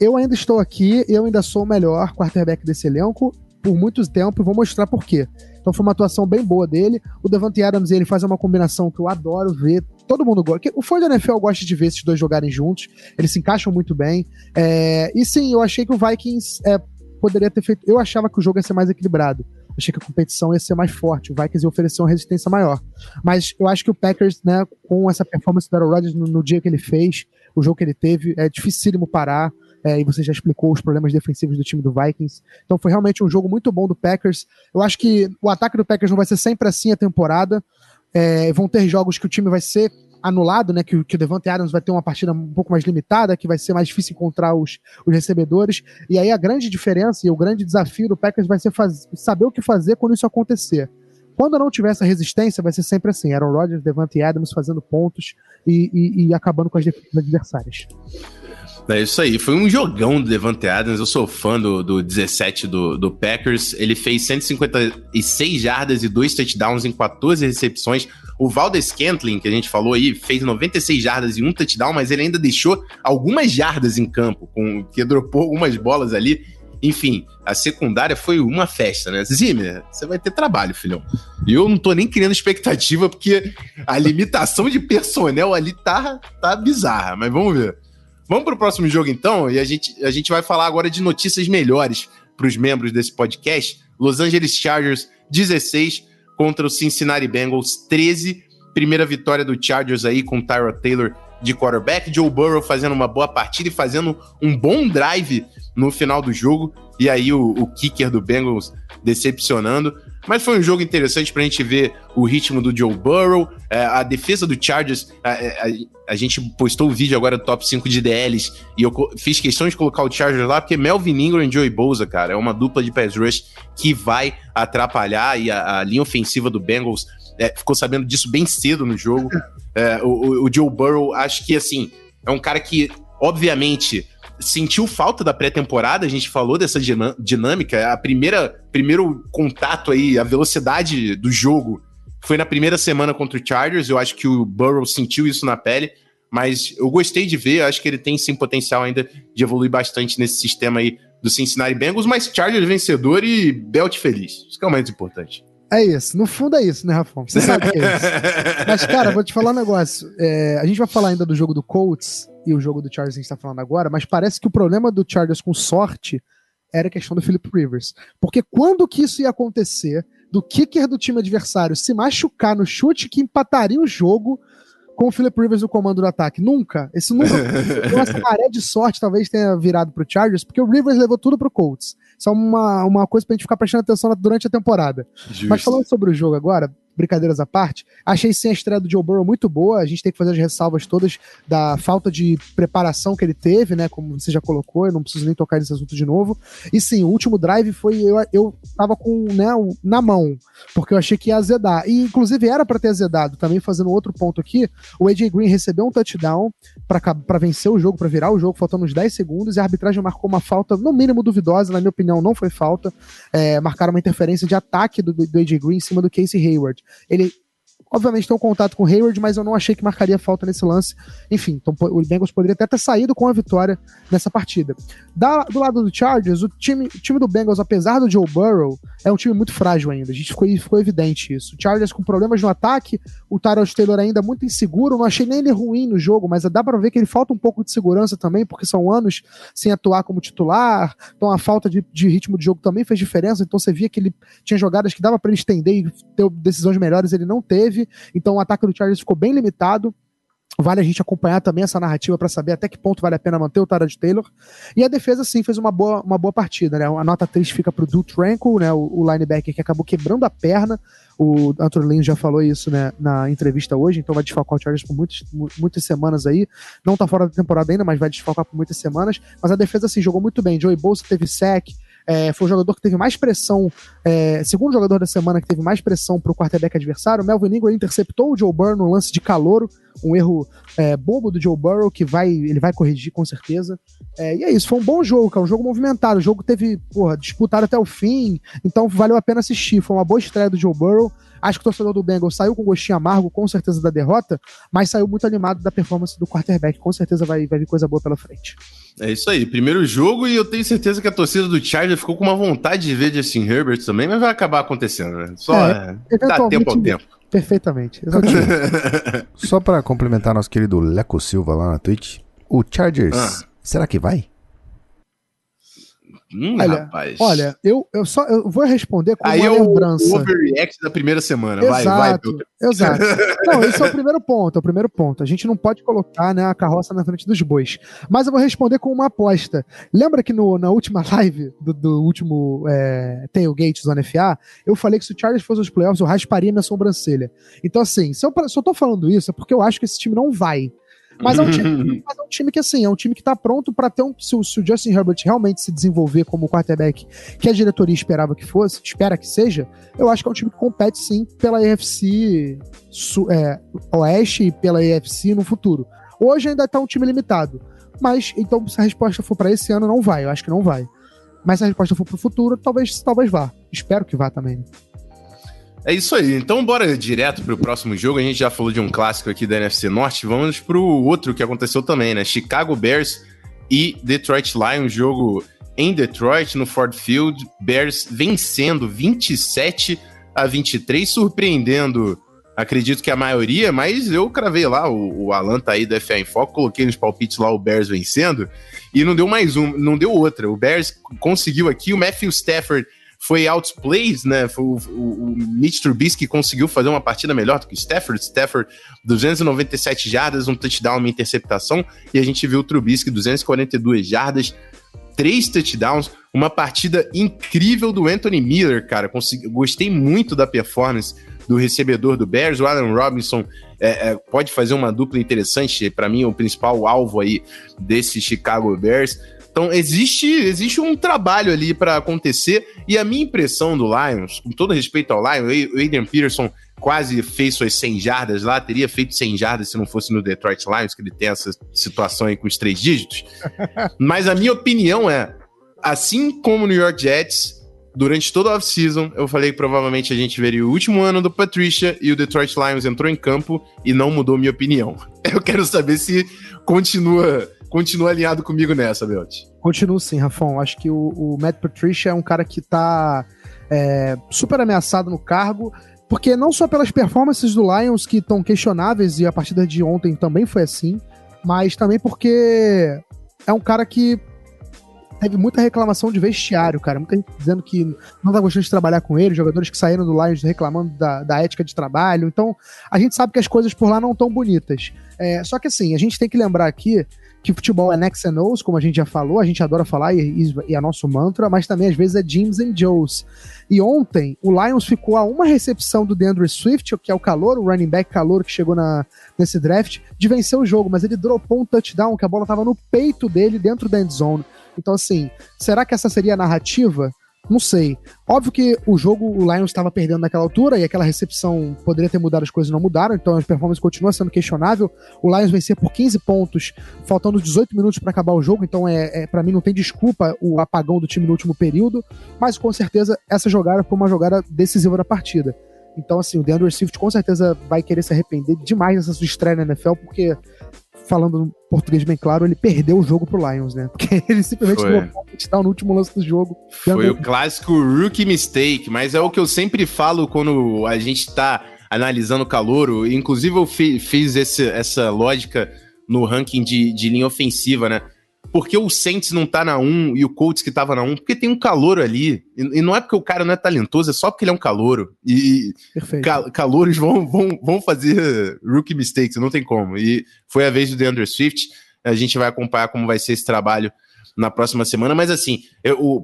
eu ainda estou aqui, eu ainda sou o melhor quarterback desse elenco por muito tempo e vou mostrar por quê. Então foi uma atuação bem boa dele. O Devante Adams, ele faz uma combinação que eu adoro ver. Todo mundo gosta. O fã da NFL gosta de ver esses dois jogarem juntos. Eles se encaixam muito bem. É... E sim, eu achei que o Vikings é, poderia ter feito. Eu achava que o jogo ia ser mais equilibrado. Achei que a competição ia ser mais forte. O Vikings ia oferecer uma resistência maior. Mas eu acho que o Packers, né, com essa performance do Aaron Rodgers no, no dia que ele fez, o jogo que ele teve, é dificílimo parar é, e você já explicou os problemas defensivos do time do Vikings. Então foi realmente um jogo muito bom do Packers. Eu acho que o ataque do Packers não vai ser sempre assim a temporada. É, vão ter jogos que o time vai ser anulado, né? Que, que o Devante Adams vai ter uma partida um pouco mais limitada, que vai ser mais difícil encontrar os, os recebedores. E aí a grande diferença e o grande desafio do Packers vai ser faz, saber o que fazer quando isso acontecer. Quando não tiver essa resistência, vai ser sempre assim: Aaron Rodgers, Devante Adams fazendo pontos e, e, e acabando com as defesas adversárias. É isso aí, foi um jogão do Devante Adams. Eu sou fã do, do 17 do, do Packers. Ele fez 156 jardas e dois touchdowns em 14 recepções. O Valdez Scantling, que a gente falou aí, fez 96 jardas e um touchdown, mas ele ainda deixou algumas jardas em campo, com que dropou algumas bolas ali. Enfim, a secundária foi uma festa, né? Zimmer, você vai ter trabalho, filhão. E eu não tô nem criando expectativa, porque a limitação de personnel ali tá, tá bizarra, mas vamos ver. Vamos para o próximo jogo então, e a gente, a gente vai falar agora de notícias melhores para os membros desse podcast. Los Angeles Chargers 16 contra o Cincinnati Bengals 13. Primeira vitória do Chargers aí com Tyra Taylor de quarterback, Joe Burrow fazendo uma boa partida e fazendo um bom drive no final do jogo. E aí o, o kicker do Bengals decepcionando. Mas foi um jogo interessante pra gente ver o ritmo do Joe Burrow, é, a defesa do Chargers. A, a, a, gente postou o vídeo agora do top 5 de DLs e eu fiz questão de colocar o Chargers lá, porque Melvin Ingram e Joey Bosa, cara, é uma dupla de pass rush que vai atrapalhar e a, a linha ofensiva do Bengals é, ficou sabendo disso bem cedo no jogo. É, o, o Joe Burrow, acho que assim, é um cara que, obviamente sentiu falta da pré-temporada, a gente falou dessa dinâmica, a primeira primeiro contato aí, a velocidade do jogo foi na primeira semana contra o Chargers, eu acho que o Burrow sentiu isso na pele, mas eu gostei de ver, acho que ele tem sim potencial ainda de evoluir bastante nesse sistema aí do Cincinnati Bengals, mas Chargers vencedor e Belt feliz, isso que é o mais importante. É isso, no fundo é isso, né, Rafão? Você sabe que é isso. Mas, cara, vou te falar um negócio. É, a gente vai falar ainda do jogo do Colts e o jogo do Chargers que a gente tá falando agora, mas parece que o problema do Chargers com sorte era a questão do Philip Rivers. Porque quando que isso ia acontecer do kicker do time adversário se machucar no chute que empataria o jogo com o Philip Rivers no comando do ataque? Nunca. Esse nunca. Então, essa maré de sorte talvez tenha virado pro Chargers, porque o Rivers levou tudo pro Colts. Isso é uma, uma coisa pra gente ficar prestando atenção durante a temporada. Justo. Mas falando sobre o jogo agora, brincadeiras à parte, achei sim a estreia do Joe Burrow muito boa. A gente tem que fazer as ressalvas todas da falta de preparação que ele teve, né? Como você já colocou, eu não preciso nem tocar nesse assunto de novo. E sim, o último drive foi. Eu, eu tava com, né, na mão, porque eu achei que ia azedar. E inclusive era para ter azedado. Também fazendo outro ponto aqui, o AJ Green recebeu um touchdown para vencer o jogo, para virar o jogo, faltando uns 10 segundos, e a arbitragem marcou uma falta, no mínimo duvidosa, na minha opinião, não foi falta. É, marcaram uma interferência de ataque do, do AJ Green em cima do Casey Hayward. Ele Obviamente tem um contato com o Hayward, mas eu não achei que marcaria falta nesse lance. Enfim, então o Bengals poderia até ter saído com a vitória nessa partida. Da, do lado do Chargers, o time, o time do Bengals, apesar do Joe Burrow, é um time muito frágil ainda. A gente ficou, ficou evidente isso. O Chargers com problemas no ataque, o Tyrod Taylor ainda muito inseguro. Não achei nem ele ruim no jogo, mas dá para ver que ele falta um pouco de segurança também, porque são anos sem atuar como titular. Então a falta de, de ritmo de jogo também fez diferença. Então você via que ele tinha jogadas que dava para ele estender e ter decisões melhores, ele não teve. Então o ataque do Chargers ficou bem limitado. Vale a gente acompanhar também essa narrativa para saber até que ponto vale a pena manter o Tyrod Taylor. E a defesa, sim, fez uma boa, uma boa partida. Né? A nota 3 fica para o Duke Tranquil, né? o, linebacker que acabou quebrando a perna. O Anthony Lynn já falou isso né, na entrevista hoje, então vai desfalcar o Chargers por muitas, muitas semanas aí. Não tá fora da temporada ainda, mas vai desfalcar por muitas semanas. Mas a defesa, assim, jogou muito bem. Joey Bolsa teve sec, é, foi o jogador que teve mais pressão, é, segundo jogador da semana que teve mais pressão para o quarterback adversário. O Melvin Ingram interceptou o Joe Burrow no lance de calouro, um erro é, bobo do Joe Burrow que vai, ele vai corrigir com certeza. É, e é isso, foi um bom jogo, cara, um jogo movimentado. O jogo teve, porra, disputado até o fim, então valeu a pena assistir. Foi uma boa estreia do Joe Burrow. Acho que o torcedor do Bengals saiu com gostinho amargo, com certeza, da derrota, mas saiu muito animado da performance do quarterback. Com certeza vai, vai vir coisa boa pela frente. É isso aí, primeiro jogo e eu tenho certeza que a torcida do Charger ficou com uma vontade de ver Justin Herbert também, mas vai acabar acontecendo, né? Só é, é, dá tempo ao tempo. Perfeitamente, Só para complementar nosso querido Leco Silva lá na Twitch, o Chargers, ah. será que vai? Hum, olha, rapaz. olha, eu, eu só eu vou responder com Aí uma é lembrança. O overreact da primeira semana. Exato, vai, vai. Exato. Não, esse é o primeiro ponto, é o primeiro ponto. A gente não pode colocar né, a carroça na frente dos bois. Mas eu vou responder com uma aposta. Lembra que no, na última live do, do último é, Tailgate Zona FA, eu falei que se o Chargers fosse os playoffs, eu rasparia minha sobrancelha. Então, assim, se eu, se eu tô falando isso, é porque eu acho que esse time não vai. Mas é um time, mas é um time que, assim, é um time que tá pronto para ter um. Se o, se o, Justin Herbert realmente se desenvolver como quarterback que a diretoria esperava que fosse, espera que seja, eu acho que é um time que compete sim pela EFC é, Oeste e pela EFC no futuro. Hoje ainda tá um time limitado. Mas, então, se a resposta for para esse ano, não vai. Eu acho que não vai. Mas se a resposta for pro futuro, talvez, talvez vá. Espero que vá também. É isso aí. Então, bora direto pro próximo jogo. A gente já falou de um clássico aqui da NFC Norte. Vamos pro outro que aconteceu também, né? Chicago Bears e Detroit Lions, jogo em Detroit, no Ford Field. Bears vencendo 27 a 23, surpreendendo, acredito que a maioria, mas eu cravei lá, o, o Alan tá aí do FA em Foco, coloquei nos palpites lá o Bears vencendo, e não deu mais um, não deu outra. O Bears conseguiu aqui, o Matthew Stafford foi outplays, né? Foi o, o, o Mitch Trubisky conseguiu fazer uma partida melhor do que Stafford. Stafford, 297 jardas, um touchdown, uma interceptação. E a gente viu o Trubisky, 242 jardas, três touchdowns. Uma partida incrível do Anthony Miller, cara. Consegui, gostei muito da performance do recebedor do Bears. O Allen Robinson é, é, pode fazer uma dupla interessante. Para mim, o principal alvo aí desse Chicago Bears. Então existe, existe um trabalho ali para acontecer e a minha impressão do Lions, com todo respeito ao Lions, o Adrian Peterson quase fez suas 100 jardas lá, teria feito 100 jardas se não fosse no Detroit Lions, que ele tem essa situação aí com os três dígitos. Mas a minha opinião é, assim como o New York Jets, durante toda a off-season, eu falei que provavelmente a gente veria o último ano do Patricia e o Detroit Lions entrou em campo e não mudou minha opinião. Eu quero saber se continua continua alinhado comigo nessa, Belt. Continuo sim, Rafão. Acho que o, o Matt Patricia é um cara que tá é, super ameaçado no cargo, porque não só pelas performances do Lions que estão questionáveis, e a partida de ontem também foi assim, mas também porque é um cara que teve muita reclamação de vestiário, cara. Muita gente dizendo que não tá gostando de trabalhar com ele, jogadores que saíram do Lions reclamando da, da ética de trabalho. Então, a gente sabe que as coisas por lá não tão bonitas. É, só que assim, a gente tem que lembrar aqui que futebol é next and O's, como a gente já falou, a gente adora falar e, e, é nosso mantra, mas também às vezes é Jims and Joes. E ontem, o Lions ficou a uma recepção do DeAndre Swift, que é o calor, o running back calor que chegou na, nesse draft, de vencer o jogo, mas ele dropou um touchdown, que a bola estava no peito dele, dentro da end zone. Então, assim, será que essa seria a narrativa? Não sei. Óbvio que o jogo, o Lions estava perdendo naquela altura e aquela recepção poderia ter mudado, as coisas não mudaram, então as performances continuam sendo questionável. O Lions vencia por 15 pontos, faltando 18 minutos para acabar o jogo, então é, é para mim não tem desculpa o apagão do time no último período, mas com certeza essa jogada foi uma jogada decisiva da partida. Então, assim, o DeAndre Swift com certeza vai querer se arrepender demais dessa sua estreia na NFL, porque, falando em português bem claro, ele perdeu o jogo pro Lions, né? Porque ele simplesmente Foi. touchdown no último lance do jogo. Foi o clássico rookie mistake, mas é o que eu sempre falo quando a gente tá analisando o calouro. Inclusive, eu fi- fiz esse- essa lógica no ranking de, de linha ofensiva, né? Porque o Saints não tá na 1 e o Colts que tava na 1? Porque tem um calouro ali. E, e não é porque o cara não é talentoso, é só porque ele é um calouro. E Perfeito. ca calouros vão, vão, vão fazer rookie mistakes, não tem como. E foi a vez do DeAndre Swift. A gente vai acompanhar como vai ser esse trabalho na próxima semana. Mas assim,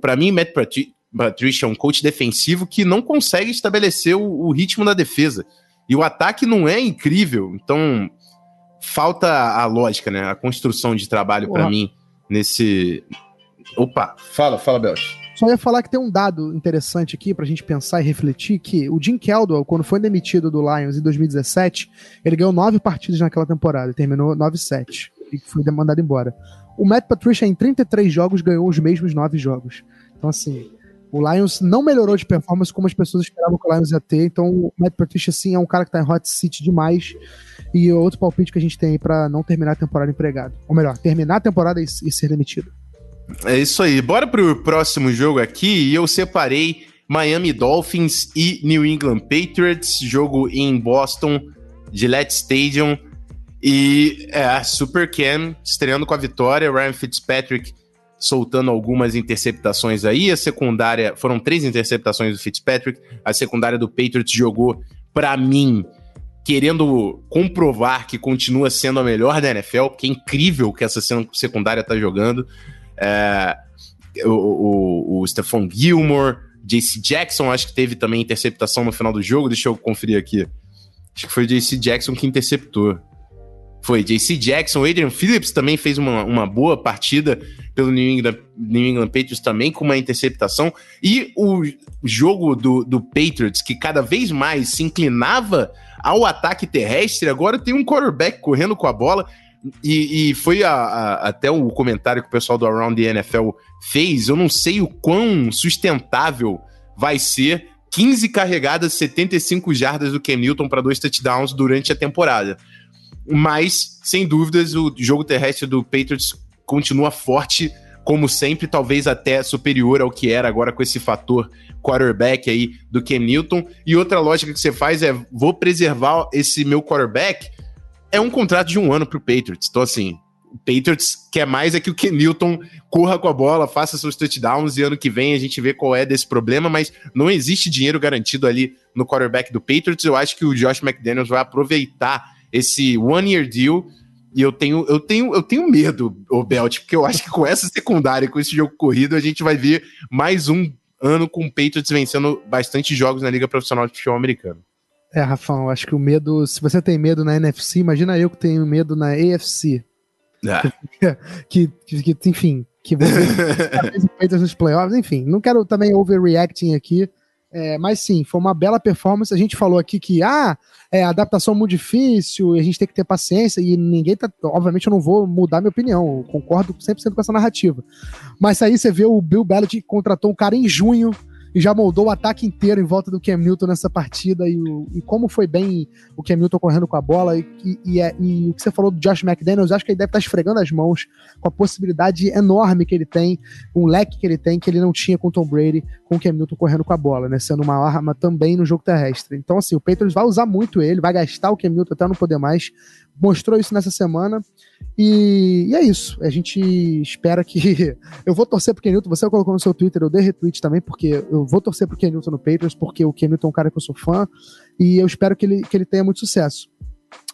pra mim, Matt Patri- Patricia é um coach defensivo que não consegue estabelecer o, o ritmo da defesa. E o ataque não é incrível. Então, falta a lógica, né? A construção de trabalho pra Porra. mim nesse. Opa, fala, fala, Belch. Só ia falar que tem um dado interessante aqui pra gente pensar e refletir, que o Jim Caldwell, quando foi demitido do Lions em 2017, ele ganhou nove partidas naquela temporada, terminou 9-7, e foi mandado embora. O Matt Patricia, em 33 jogos, ganhou os mesmos nove jogos. Então, assim, o Lions não melhorou de performance como as pessoas esperavam que o Lions ia ter, então o Matt Patricia, sim, é um cara que tá em hot seat demais, e outro palpite que a gente tem aí pra não terminar a temporada empregado. Ou melhor, terminar a temporada e, e ser demitido. É isso aí. Bora pro próximo jogo aqui. E eu separei Miami Dolphins e New England Patriots. Jogo em Boston, Gillette Stadium. E é, Super Cam estreando com a vitória. Ryan Fitzpatrick soltando algumas interceptações aí. A secundária. Foram três interceptações do Fitzpatrick. A secundária do Patriots jogou, pra mim, querendo comprovar que continua sendo a melhor da NFL, porque é incrível que essa secundária tá jogando. É, o, o, o Stephon Gilmore, JC Jackson, acho que teve também interceptação no final do jogo. Deixa eu conferir aqui. Acho que foi o JC Jackson que interceptou. Foi JC Jackson, Adrian Phillips também fez uma, uma boa partida pelo New England, New England Patriots também com uma interceptação. E o jogo do, do Patriots, que cada vez mais se inclinava ao ataque terrestre, agora tem um quarterback correndo com a bola. E, e foi a, a, até o comentário que o pessoal do Around the NFL fez. Eu não sei o quão sustentável vai ser 15 carregadas, 75 jardas do Cam Newton para dois touchdowns durante a temporada. Mas, sem dúvidas, o jogo terrestre do Patriots continua forte, como sempre, talvez até superior ao que era agora com esse fator quarterback aí do Cam Newton. E outra lógica que você faz é: vou preservar esse meu quarterback. É um contrato de um ano pro Patriots. Então, assim, o Patriots quer mais é que o Ken Newton corra com a bola, faça seus touchdowns e ano que vem a gente vê qual é desse problema, mas não existe dinheiro garantido ali no quarterback do Patriots. Eu acho que o Josh McDaniels vai aproveitar esse one year deal e eu tenho, eu tenho, eu tenho medo, o Belt, porque eu acho que com essa secundária, com esse jogo corrido, a gente vai ver mais um ano com o Patriots vencendo bastante jogos na Liga Profissional de Futebol Americano. É, Rafão, eu acho que o medo, se você tem medo na NFC, imagina eu que tenho medo na AFC. Ah. que, que, que, enfim, que você nos playoffs, enfim, não quero também overreacting aqui, é, mas sim, foi uma bela performance. A gente falou aqui que, ah, é adaptação muito difícil, a gente tem que ter paciência, e ninguém tá. Obviamente, eu não vou mudar minha opinião, concordo 100% com essa narrativa. Mas aí você vê o Bill Belichick contratou um cara em junho e já moldou o ataque inteiro em volta do Cam Newton nessa partida e, o, e como foi bem o Cam Newton correndo com a bola e, e, é, e o que você falou do Josh McDaniels, acho que ele deve estar esfregando as mãos com a possibilidade enorme que ele tem, um leque que ele tem que ele não tinha com o Tom Brady, com o Cam Newton correndo com a bola, né, sendo uma arma também no jogo terrestre. Então assim, o Patriots vai usar muito ele, vai gastar o Cam Newton até não poder mais, mostrou isso nessa semana e, e, é isso. A gente espera que. Eu vou torcer pro Kenilton. Você colocou no seu Twitter, eu dei retweet também, porque eu vou torcer pro Kenilton no Patriots, porque o Kenilton é um cara que eu sou fã. E eu espero que ele, que ele tenha muito sucesso.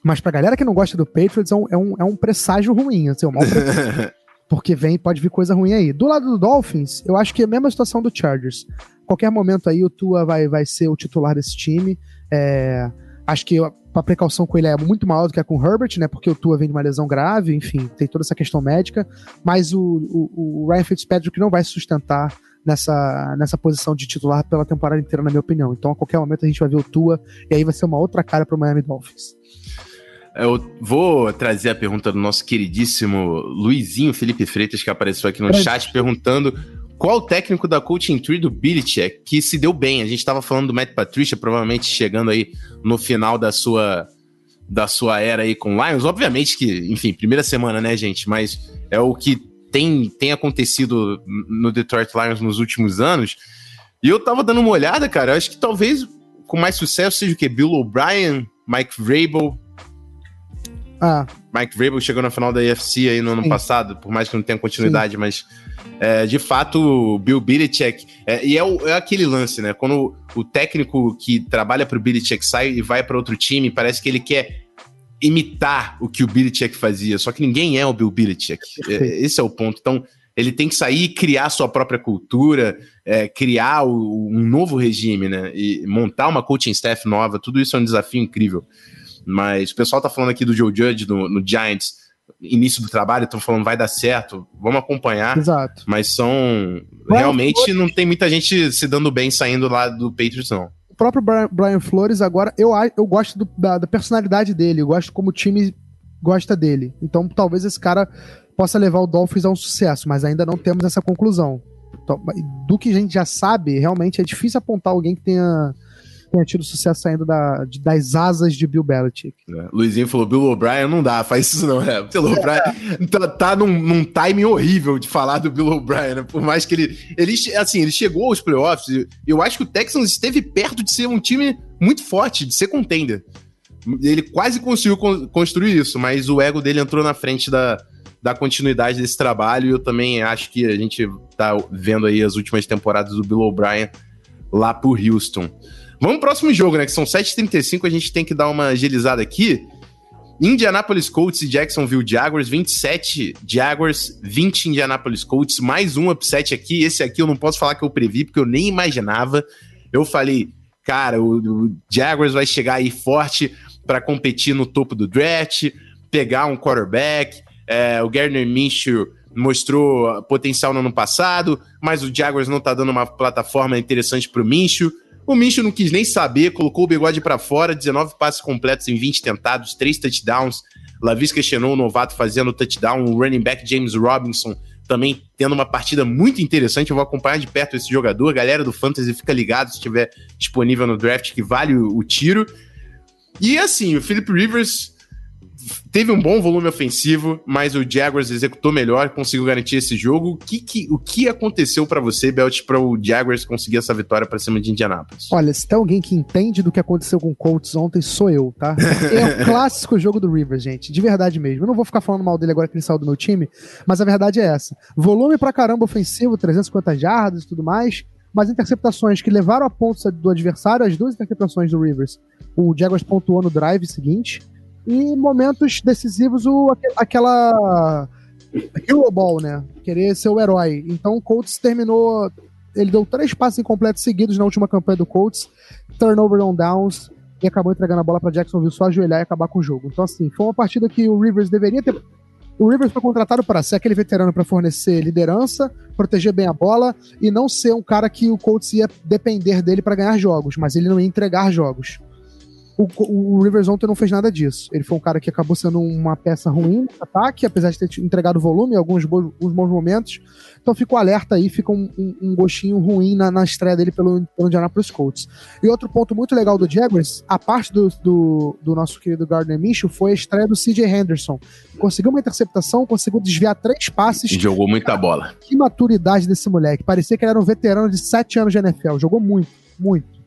Mas pra galera que não gosta do Patriots, é um, é um, é um presságio ruim, assim, um mau presságio, porque vem, pode vir coisa ruim aí. Do lado do Dolphins, eu acho que é a mesma situação do Chargers. Qualquer momento aí, o Tua vai, vai ser o titular desse time. É, acho que a precaução com ele é muito maior do que a com o Herbert, né? Porque o Tua vem de uma lesão grave, enfim, tem toda essa questão médica. Mas o, o, o Ryan Fitzpatrick não vai se sustentar nessa, nessa posição de titular pela temporada inteira, na minha opinião. Então, a qualquer momento a gente vai ver o Tua e aí vai ser uma outra cara para o Miami Dolphins. Eu vou trazer a pergunta do nosso queridíssimo Luizinho Felipe Freitas, que apareceu aqui no chat, perguntando qual o técnico da coaching tree do Belichick que se deu bem? A gente estava falando do Matt Patricia, provavelmente chegando aí no final da sua da sua era aí com Lions. Obviamente que, enfim, primeira semana, né, gente? Mas é o que tem, tem acontecido no Detroit Lions nos últimos anos. E eu tava dando uma olhada, cara, eu acho que talvez com mais sucesso seja o quê? Bill O'Brien, Mike Vrabel. Ah. Mike Vrabel chegou na final da AFC aí no ano Sim. passado, por mais que não tenha continuidade, Sim. mas é, de fato, Bill Belichick. É, e é, o, é, aquele lance, né? Quando o técnico que trabalha para o Belichick sai e vai para outro time, parece que ele quer imitar o que o Belichick fazia. Só que ninguém é o Bill Belichick. É, esse é o ponto. Então, ele tem que sair e criar sua própria cultura, é, criar o, um novo regime, né? E montar uma coaching staff nova. Tudo isso é um desafio incrível. Mas o pessoal tá falando aqui do Joe Judge no, no Giants início do trabalho, estão falando vai dar certo, vamos acompanhar. Exato. Mas são. Brian realmente Flores... não tem muita gente se dando bem saindo lá do Patriots, não. O próprio Brian Flores, agora, eu, eu gosto do, da, da, personalidade dele, eu gosto como o time gosta dele. Então talvez esse cara possa levar o Dolphins a um sucesso, mas ainda não temos essa conclusão. Então, do que a gente já sabe, realmente é difícil apontar alguém que tenha tenha tido sucesso saindo da, de, das asas de Bill Belichick. É. Luizinho falou, Bill O'Brien não dá, faz isso não, é. Bill O'Brien tá, tá num, num timing horrível de falar do Bill O'Brien, né? Por mais que ele, ele, assim, ele chegou aos playoffs, eu acho que o Texans esteve perto de ser um time muito forte, de ser contender. Ele quase conseguiu construir isso, mas o ego dele entrou na frente da, da continuidade desse trabalho. E eu também acho que a gente tá vendo aí as últimas temporadas do Bill O'Brien lá pro Houston. Vamos pro próximo jogo, né? Que são 7h35, a gente tem que dar uma agilizada aqui. Indianapolis Colts e Jacksonville Jaguars, 27 Jaguars, 20 Indianapolis Colts, mais um upset aqui. Esse aqui eu não posso falar que eu previ, porque eu nem imaginava. Eu falei, cara, o, o Jaguars vai chegar aí forte para competir no topo do draft, pegar um quarterback. É, o Gardner Minshew mostrou potencial no ano passado, mas o Jaguars não tá dando uma plataforma interessante pro Minshew. O Minshew não quis nem saber, colocou o bigode para fora, 19 passes completos em 20 tentados, 3 touchdowns. Lavisca Chenou, o novato, fazendo touchdown. O running back James Robinson também tendo uma partida muito interessante. Eu vou acompanhar de perto esse jogador. A galera do Fantasy fica ligado se estiver disponível no draft, que vale o, o tiro. E assim, o Philip Rivers teve um bom volume ofensivo, mas o Jaguars executou melhor, conseguiu garantir esse jogo. O que, que o que aconteceu para você, Belt, para o Jaguars conseguir essa vitória para cima de Indianapolis? Olha, se tem alguém que entende do que aconteceu com o Colts ontem, sou eu, tá? É o clássico jogo do Rivers, gente, de verdade mesmo. Eu não vou ficar falando mal dele agora que ele saiu do meu time, mas a verdade é essa. Volume pra caramba ofensivo, 350 jardas e tudo mais, mas interceptações que levaram a pontos do adversário, as duas interceptações do Rivers. O Jaguars pontuou no drive seguinte, e momentos decisivos, o, aquela Hero Ball, né? Querer ser o herói. Então o Colts terminou. Ele deu três passes incompletos seguidos na última campanha do Colts, turnover on downs, e acabou entregando a bola para Jacksonville só ajoelhar e acabar com o jogo. Então, assim, foi uma partida que o Rivers deveria ter. O Rivers foi contratado para ser aquele veterano para fornecer liderança, proteger bem a bola e não ser um cara que o Colts ia depender dele para ganhar jogos, mas ele não ia entregar jogos. O, o, Rivers ontem não fez nada disso. Ele foi um cara que acabou sendo uma peça ruim no ataque, apesar de ter entregado volume em alguns bons, bons momentos. Então fica o alerta aí, fica um, um, um gostinho ruim na, na, estreia dele pelo, pelo Indianapolis Colts. E outro ponto muito legal do Jaguars, a parte do, do, do nosso querido Gardner Minshew, foi a estreia do CJ Henderson. Conseguiu uma interceptação, conseguiu desviar três passes. Jogou muita bola. Que maturidade desse moleque. Parecia que ele era um veterano de sete anos de NFL. Jogou muito, muito.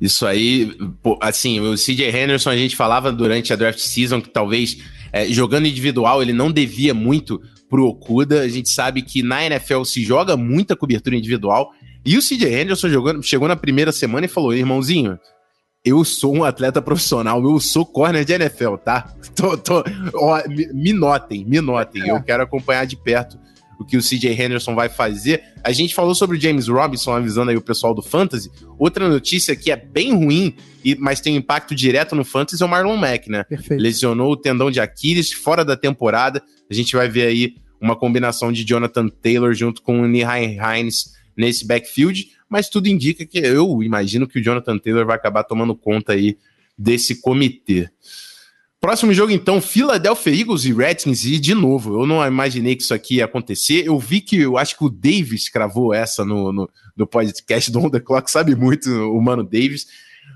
Isso aí, assim, o CJ Henderson a gente falava durante a draft season que talvez é, jogando individual ele não devia muito pro Okuda. A gente sabe que na NFL se joga muita cobertura individual. E o CJ Henderson jogando, chegou na primeira semana e falou: irmãozinho, eu sou um atleta profissional, eu sou corner de NFL, tá? Tô, tô, ó, me notem, me notem. Eu quero acompanhar de perto o que o CJ Henderson vai fazer. A gente falou sobre o James Robinson, avisando aí o pessoal do Fantasy. Outra notícia que é bem ruim, mas tem um impacto direto no Fantasy é o Marlon Mack, né? Perfeito. Lesionou o tendão de Aquiles fora da temporada. A gente vai ver aí uma combinação de Jonathan Taylor junto com o Nihai Hines nesse backfield, mas tudo indica que eu imagino que o Jonathan Taylor vai acabar tomando conta aí desse comitê. Próximo jogo, então, Philadelphia Eagles e Redskins. E, de novo, eu não imaginei que isso aqui ia acontecer. Eu vi que, eu acho que o Davis cravou essa no, no, no podcast do On The Clock, sabe muito o Mano Davis.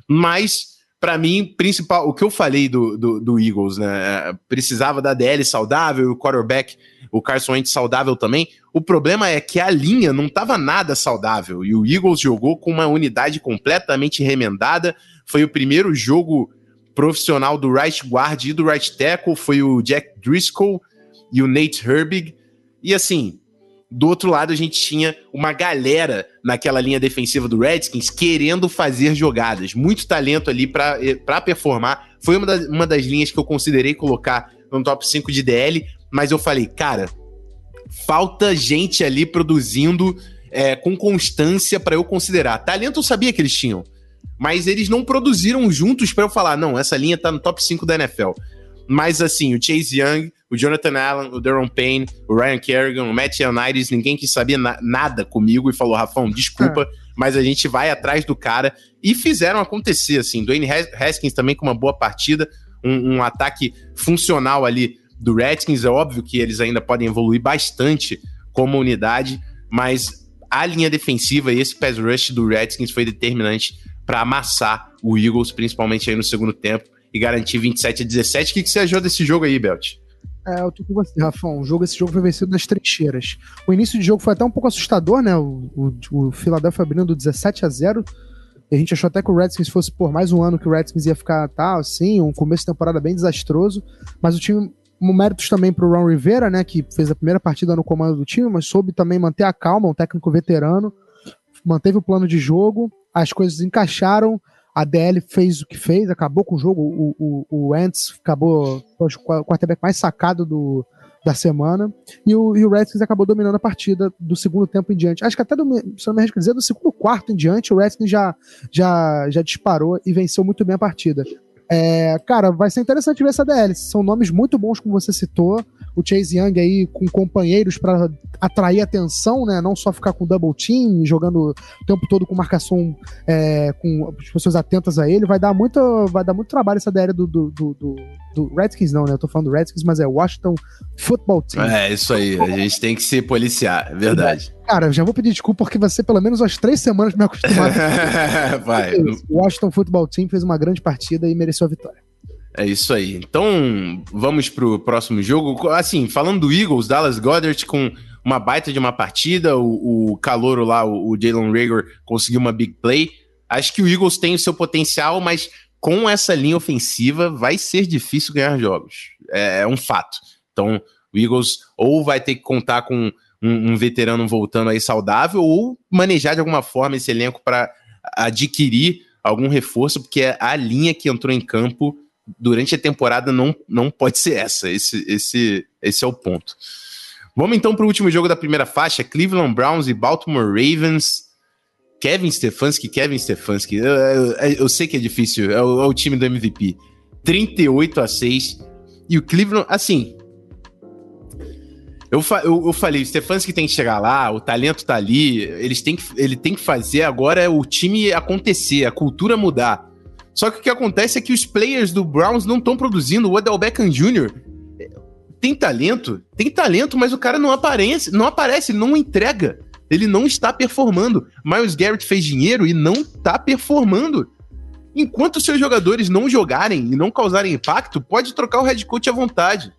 Mas, para mim, principal, o que eu falei do, do, do, Eagles, né? Precisava da DL saudável, o quarterback, o Carson Wentz saudável também. O problema é que a linha não estava nada saudável. E o Eagles jogou com uma unidade completamente remendada. Foi o primeiro jogo profissional do right guard e do right tackle foi o Jack Driscoll e o Nate Herbig. E assim, do outro lado a gente tinha uma galera naquela linha defensiva do Redskins querendo fazer jogadas. Muito talento ali para performar. Foi uma das, uma das linhas que eu considerei colocar no top 5 de DL, mas eu falei, cara, falta gente ali produzindo é, com constância para eu considerar. Talento eu sabia que eles tinham, mas eles não produziram juntos para eu falar, não, essa linha tá no top 5 da NFL. Mas assim, o Chase Young, o Jonathan Allen, o Daron Payne, o Ryan Kerrigan, o Matt Ioannidis, ninguém que sabia na nada comigo e falou, Rafão, desculpa, é. mas a gente vai atrás do cara. E fizeram acontecer, assim. Dwayne Haskins também com uma boa partida, um, um ataque funcional ali do Redskins. É óbvio que eles ainda podem evoluir bastante como unidade, mas a linha defensiva e esse pass rush do Redskins foi determinante para amassar o Eagles, principalmente aí no segundo tempo, e garantir 27 a 17. O que, que você achou desse jogo aí, Belt? É, eu tô com você, Rafão. O jogo, esse jogo foi vencido nas trincheiras. O início de jogo foi até um pouco assustador, né? O, o, o Philadelphia abrindo 17 a 0 a gente achou até que o Redskins fosse por mais um ano que o Redskins ia ficar tal, assim, um começo de temporada bem desastroso. Mas o time, méritos também pro Ron Rivera, né, que fez a primeira partida no comando do time, mas soube também manter a calma, um técnico veterano, manteve o plano de jogo as coisas encaixaram, a DL fez o que fez, acabou com o jogo, o, o, o Ants acabou o quarterback mais sacado do, da semana, e o, e o Redskins acabou dominando a partida do segundo tempo em diante. Acho que até, do, se não me dizer, do segundo quarto em diante, o Redskins já, já, já disparou e venceu muito bem a partida. É, cara, vai ser interessante ver essa DL. São nomes muito bons, como você citou o Chase Young aí com companheiros para atrair atenção, né? Não só ficar com double team, jogando o tempo todo com marcação é, com as pessoas atentas a ele, vai dar muito, vai dar muito trabalho essa DL do, do, do, do, do Redskins, não, né? Eu tô falando do Redskins, mas é Washington Football Team. É, isso aí. A gente tem que se policiar, é verdade. Cara, já vou pedir desculpa porque você, pelo menos umas três semanas, me acostumou. vai. O Washington Football Team fez uma grande partida e mereceu a vitória. É isso aí. Então, vamos pro próximo jogo. Assim, falando do Eagles, Dallas Goddard com uma baita de uma partida, o, o calouro lá, o, o Jalen Rager, conseguiu uma big play. Acho que o Eagles tem o seu potencial, mas com essa linha ofensiva vai ser difícil ganhar jogos. É, é um fato. Então, o Eagles ou vai ter que contar com um, um veterano voltando aí saudável, ou manejar de alguma forma esse elenco para adquirir algum reforço, porque a linha que entrou em campo durante a temporada não, não pode ser essa. Esse, esse, esse é o ponto. Vamos então para o último jogo da primeira faixa: Cleveland Browns e Baltimore Ravens. Kevin Stefanski, Kevin Stefanski. Eu, eu, eu sei que é difícil, é o, é o, time do MVP. 38 a 6. E o Cleveland, assim. Eu, eu, eu falei, o Stefanski tem que chegar lá, o talento tá ali, eles têm que, ele tem que fazer agora o time acontecer, a cultura mudar. Só que o que acontece é que os players do Browns não estão produzindo. O Odell Beckham Jr. tem talento, tem talento, mas o cara não aparece, não aparece, não entrega. Ele não está performando. Miles Garrett fez dinheiro e não está performando. Enquanto seus jogadores não jogarem e não causarem impacto, pode trocar o head coach à vontade.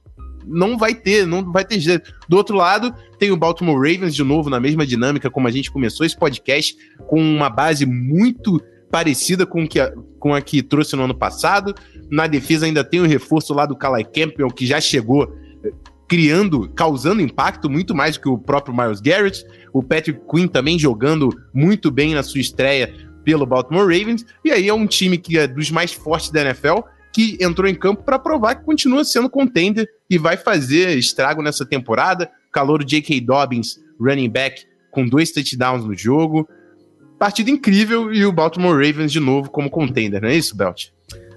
Não vai ter, não vai ter jeito. Do outro lado, tem o Baltimore Ravens de novo na mesma dinâmica como a gente começou esse podcast, com uma base muito parecida com, que a, com a que trouxe no ano passado. Na defesa ainda tem o reforço lá do Calai Campbell, que já chegou eh, criando, causando impacto muito mais que o próprio Miles Garrett. O Patrick Quinn também jogando muito bem na sua estreia pelo Baltimore Ravens. E aí é um time que é dos mais fortes da NFL, que entrou em campo para provar que continua sendo contender e vai fazer estrago nessa temporada. Calor J.K. Dobbins, running back, com dois touchdowns no jogo. Partida incrível e o Baltimore Ravens de novo como contender, não é isso, Belt?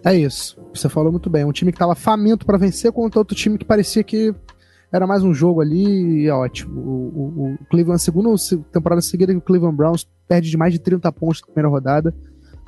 É isso. Você falou muito bem. Um time que estava faminto para vencer contra outro time que parecia que era mais um jogo ali e é ótimo. O, o, o Cleveland, segunda temporada seguida que o Cleveland Browns perde de mais de 30 pontos na primeira rodada.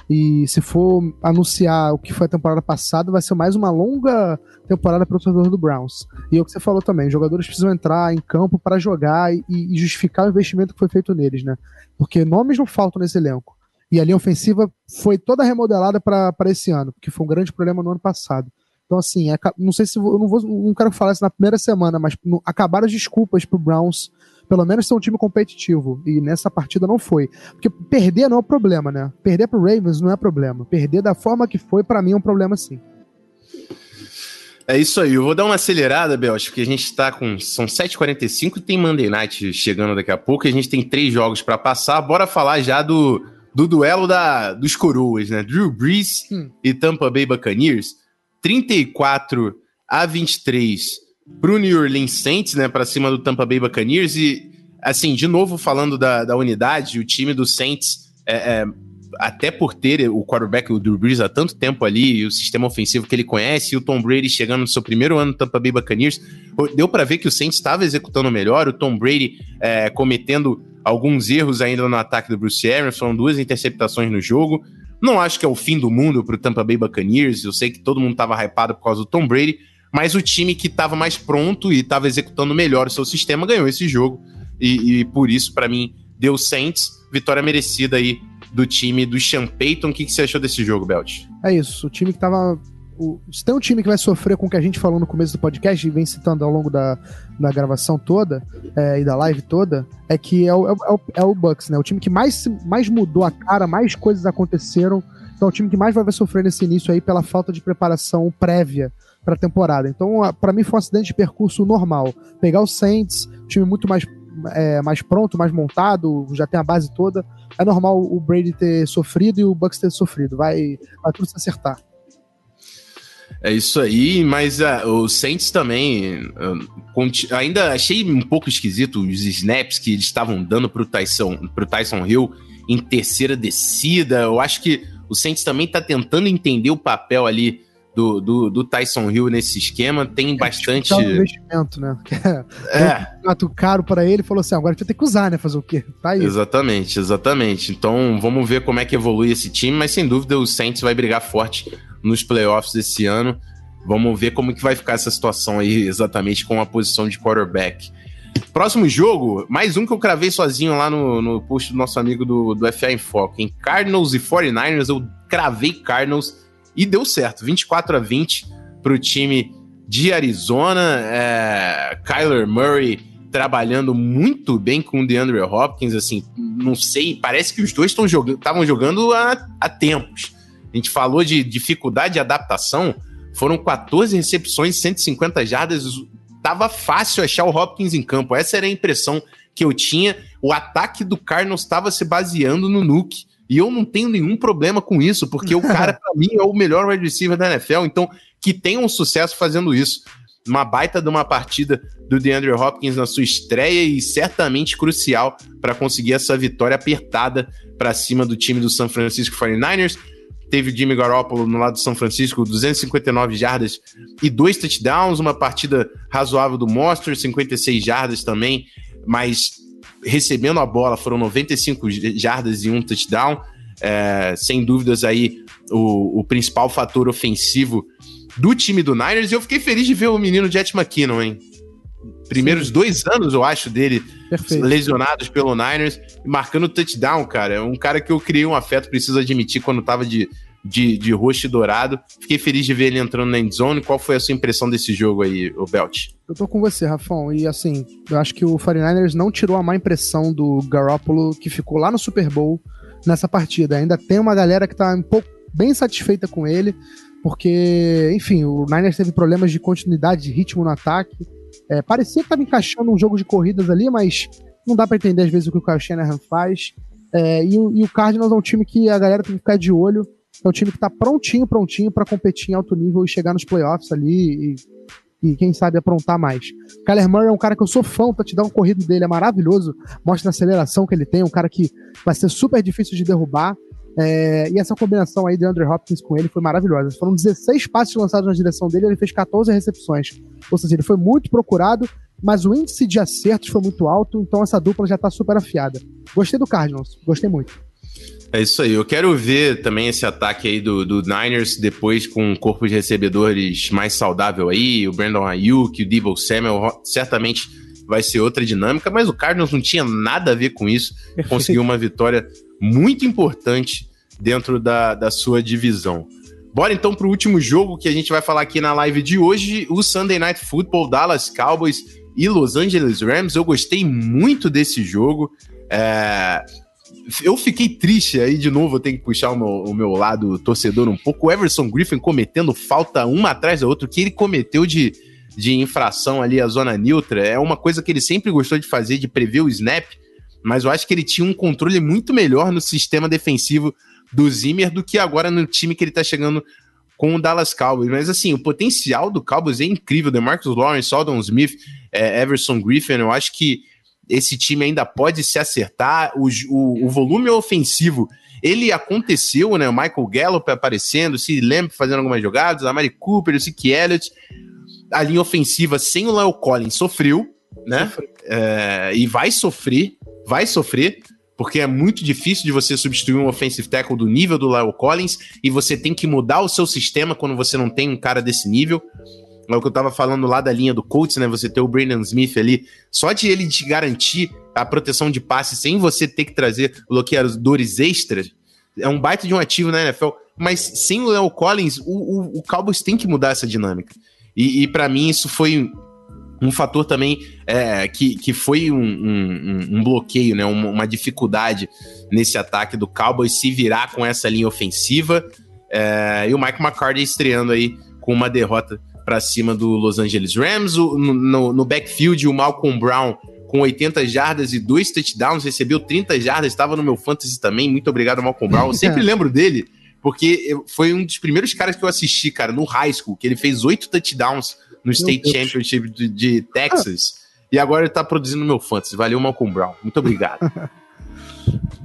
E se for anunciar o que foi a temporada passada, vai ser mais uma longa temporada para o torcedor do Browns. E é o que você falou também, os jogadores precisam entrar em campo para jogar e, e, justificar o investimento que foi feito neles, né? Porque nomes não faltam nesse elenco. E a linha ofensiva foi toda remodelada para esse ano, que foi um grande problema no ano passado. Então, assim, é, não sei se eu não vou, não quero falar isso na primeira semana, mas no, acabaram as desculpas pro Browns, pelo menos ser um time competitivo. E nessa partida não foi. Porque perder não é o problema, né? Perder pro Ravens não é problema. Perder da forma que foi, para mim, é um problema sim. É isso aí, eu vou dar uma acelerada, Belch, porque a gente tá com. São 7h45 e tem Monday Night chegando daqui a pouco, e a gente tem três jogos para passar. Bora falar já do, do duelo da, dos coroas, né? Drew Brees hum. e Tampa Bay Buccaneers. 34 a 23 para o New Orleans Saints, né, para cima do Tampa Bay Buccaneers. E, assim, de novo falando da, da unidade, o time do Saints, é, é, até por ter o quarterback, o Drew Brees, há tanto tempo ali, e o sistema ofensivo que ele conhece, e o Tom Brady chegando no seu primeiro ano no Tampa Bay Buccaneers, deu para ver que o Saints estava executando melhor, o Tom Brady é, cometendo alguns erros ainda no ataque do Bruce Arians, foram duas interceptações no jogo. Não acho que é o fim do mundo pro Tampa Bay Buccaneers. Eu sei que todo mundo tava hypado por causa do Tom Brady, mas o time que estava mais pronto e estava executando melhor o seu sistema ganhou esse jogo. E, e por isso, para mim, deu Saints, vitória merecida aí do time do Sean Payton. O que, que você achou desse jogo, Belt? É isso, o time que tava o, se tem um time que vai sofrer com o que a gente falou no começo do podcast e vem citando ao longo da, da gravação toda é, e da live toda, é que é o, é, o, é o Bucks, né? O time que mais, mais mudou a cara, mais coisas aconteceram. Então é o time que mais vai sofrer nesse início aí pela falta de preparação prévia para a temporada. Então, para mim, foi um acidente de percurso normal. Pegar o Saints, time muito mais, é, mais pronto, mais montado, já tem a base toda. É normal o Brady ter sofrido e o Bucks ter sofrido. Vai, vai tudo se acertar. É isso aí, mas uh, o Saints também uh, ainda achei um pouco esquisito os snaps que eles estavam dando pro Tyson, pro Tyson Hill em terceira descida. Eu acho que o Saints também está tentando entender o papel ali do, do, do, Tyson Hill nesse esquema. Tem é, bastante. um investimento, né? É. é. Um caro para ele falou assim: agora a gente vai ter que usar, né? Fazer o quê? Tá aí. Exatamente, exatamente. Então vamos ver como é que evolui esse time, mas sem dúvida o Saints vai brigar forte nos playoffs desse ano. Vamos ver como que vai ficar essa situação aí exatamente com a posição de quarterback. Próximo jogo, mais um que eu cravei sozinho lá no, no post do nosso amigo do, do FA em Foco, em Cardinals e 49ers, eu cravei Cardinals e deu certo, 24 a 20 para o time de Arizona. É, Kyler Murray trabalhando muito bem com o DeAndre Hopkins, assim, não sei, parece que os dois estavam jogando, jogando há, há tempos. A gente falou de dificuldade de adaptação, foram 14 recepções, 150 jardas. Tava fácil achar o Hopkins em campo. Essa era a impressão que eu tinha. O ataque do Cardinals estava se baseando no Nuke. E eu não tenho nenhum problema com isso, porque o cara, para mim, é o melhor wide receiver da NFL. Então, que tenha um sucesso fazendo isso. Uma baita de uma partida do DeAndre Hopkins na sua estreia e certamente crucial para conseguir essa vitória apertada para cima do time do San Francisco 49ers teve o Jimmy Garoppolo no lado de São Francisco, 259 jardas e dois touchdowns, uma partida razoável do Monster, 56 jardas também, mas recebendo a bola foram 95 jardas e um touchdown. É, sem dúvidas aí o, o, principal fator ofensivo do time do Niners. E eu fiquei feliz de ver o menino Jet McKinnon, hein? Primeiros Sim. dois anos, eu acho, dele Perfeito. lesionados pelo Niners, marcando touchdown, cara. É um cara que eu criei um afeto, preciso admitir, quando tava de, de, de roxo e dourado. Fiquei feliz de ver ele entrando na endzone. Qual foi a sua impressão desse jogo aí, o Belt? Eu tô com você, Rafão. E assim, eu acho que o 49ers não tirou a má impressão do Garoppolo, que ficou lá no Super Bowl nessa partida. Ainda tem uma galera que tá um pouco bem satisfeita com ele, porque, enfim, o Niners teve problemas de continuidade de ritmo no ataque. É, parecia que estava encaixando um jogo de corridas ali, mas não dá para entender às vezes o que o Kyle Shanahan faz. É, e, e, o Cardinals é um time que a galera tem que ficar de olho. É um time que está prontinho, prontinho para competir em alto nível e chegar nos playoffs ali e, e quem sabe aprontar mais. Kyler Murray é um cara que eu sou fã, te dar um corrido dele é maravilhoso, mostra a aceleração que ele tem, um cara que vai ser super difícil de derrubar. É, e essa combinação aí de Andrew Hopkins com ele foi maravilhosa. Foram 16 passes lançados na direção dele, ele fez 14 recepções. Ou seja, ele foi muito procurado, mas o índice de acertos foi muito alto, então essa dupla já tá super afiada. Gostei do Cardinals, gostei muito. É isso aí. Eu quero ver também esse ataque aí do, do Niners depois com um corpo de recebedores mais saudável aí. O Brandon Ayuk, o Debo Samuel, certamente vai ser outra dinâmica, mas o Cardinals não tinha nada a ver com isso. Conseguiu uma vitória muito importante dentro da, da sua divisão. Bora então para o último jogo que a gente vai falar aqui na live de hoje, o Sunday Night Football, Dallas Cowboys e Los Angeles Rams. Eu gostei muito desse jogo. É... Eu fiquei triste aí de novo, eu tenho que puxar o meu, o meu lado torcedor um pouco. O Everson Griffin cometendo falta uma atrás da outra, o que ele cometeu de, de infração ali à zona neutra é uma coisa que ele sempre gostou de fazer, de prever o snap, mas eu acho que ele tinha um controle muito melhor no sistema defensivo do Zimmer do que agora no time que ele tá chegando com o Dallas Cowboys. Mas assim, o potencial do Cowboys é incrível. DeMarcus Lawrence, Aldon Smith, é, Everson Griffin, eu acho que esse time ainda pode se acertar. O, o, o volume ofensivo, ele aconteceu, né? O Michael Gallup aparecendo, se lembra fazendo algumas jogadas, a Mari Cooper, o Zeke Elliott. A linha ofensiva sem o Leo Collins sofreu, né? É, e vai sofrer, vai sofrer porque é muito difícil de você substituir um offensive tackle do nível do Lyle Collins e você tem que mudar o seu sistema quando você não tem um cara desse nível. É o que eu tava falando lá da linha do Colts, né? Você ter o Brandon Smith ali, só de ele te garantir a proteção de passe sem você ter que trazer bloqueadores extras, é um baita de um ativo na NFL. Mas sem o Leo Collins, o, o, o Cowboys tem que mudar essa dinâmica. E, e para mim isso foi um fator também é, que, que foi um, um, um bloqueio, né, uma, uma, dificuldade nesse ataque do Cowboys se virar com essa linha ofensiva. É, e o Mike McCarthy estreando aí com uma derrota para cima do Los Angeles Rams. O, no, no backfield, o Malcolm Brown com 80 jardas e dois touchdowns, recebeu 30 jardas, estava no meu fantasy também. Muito obrigado, Malcolm Brown. Eu sempre lembro dele, porque foi um dos primeiros caras que eu assisti, cara, no high school, que ele fez oito touchdowns no State Championship de, de Texas. Ah. E agora ele tá produzindo meu fantasy. Valeu, Malcolm Brown. Muito obrigado.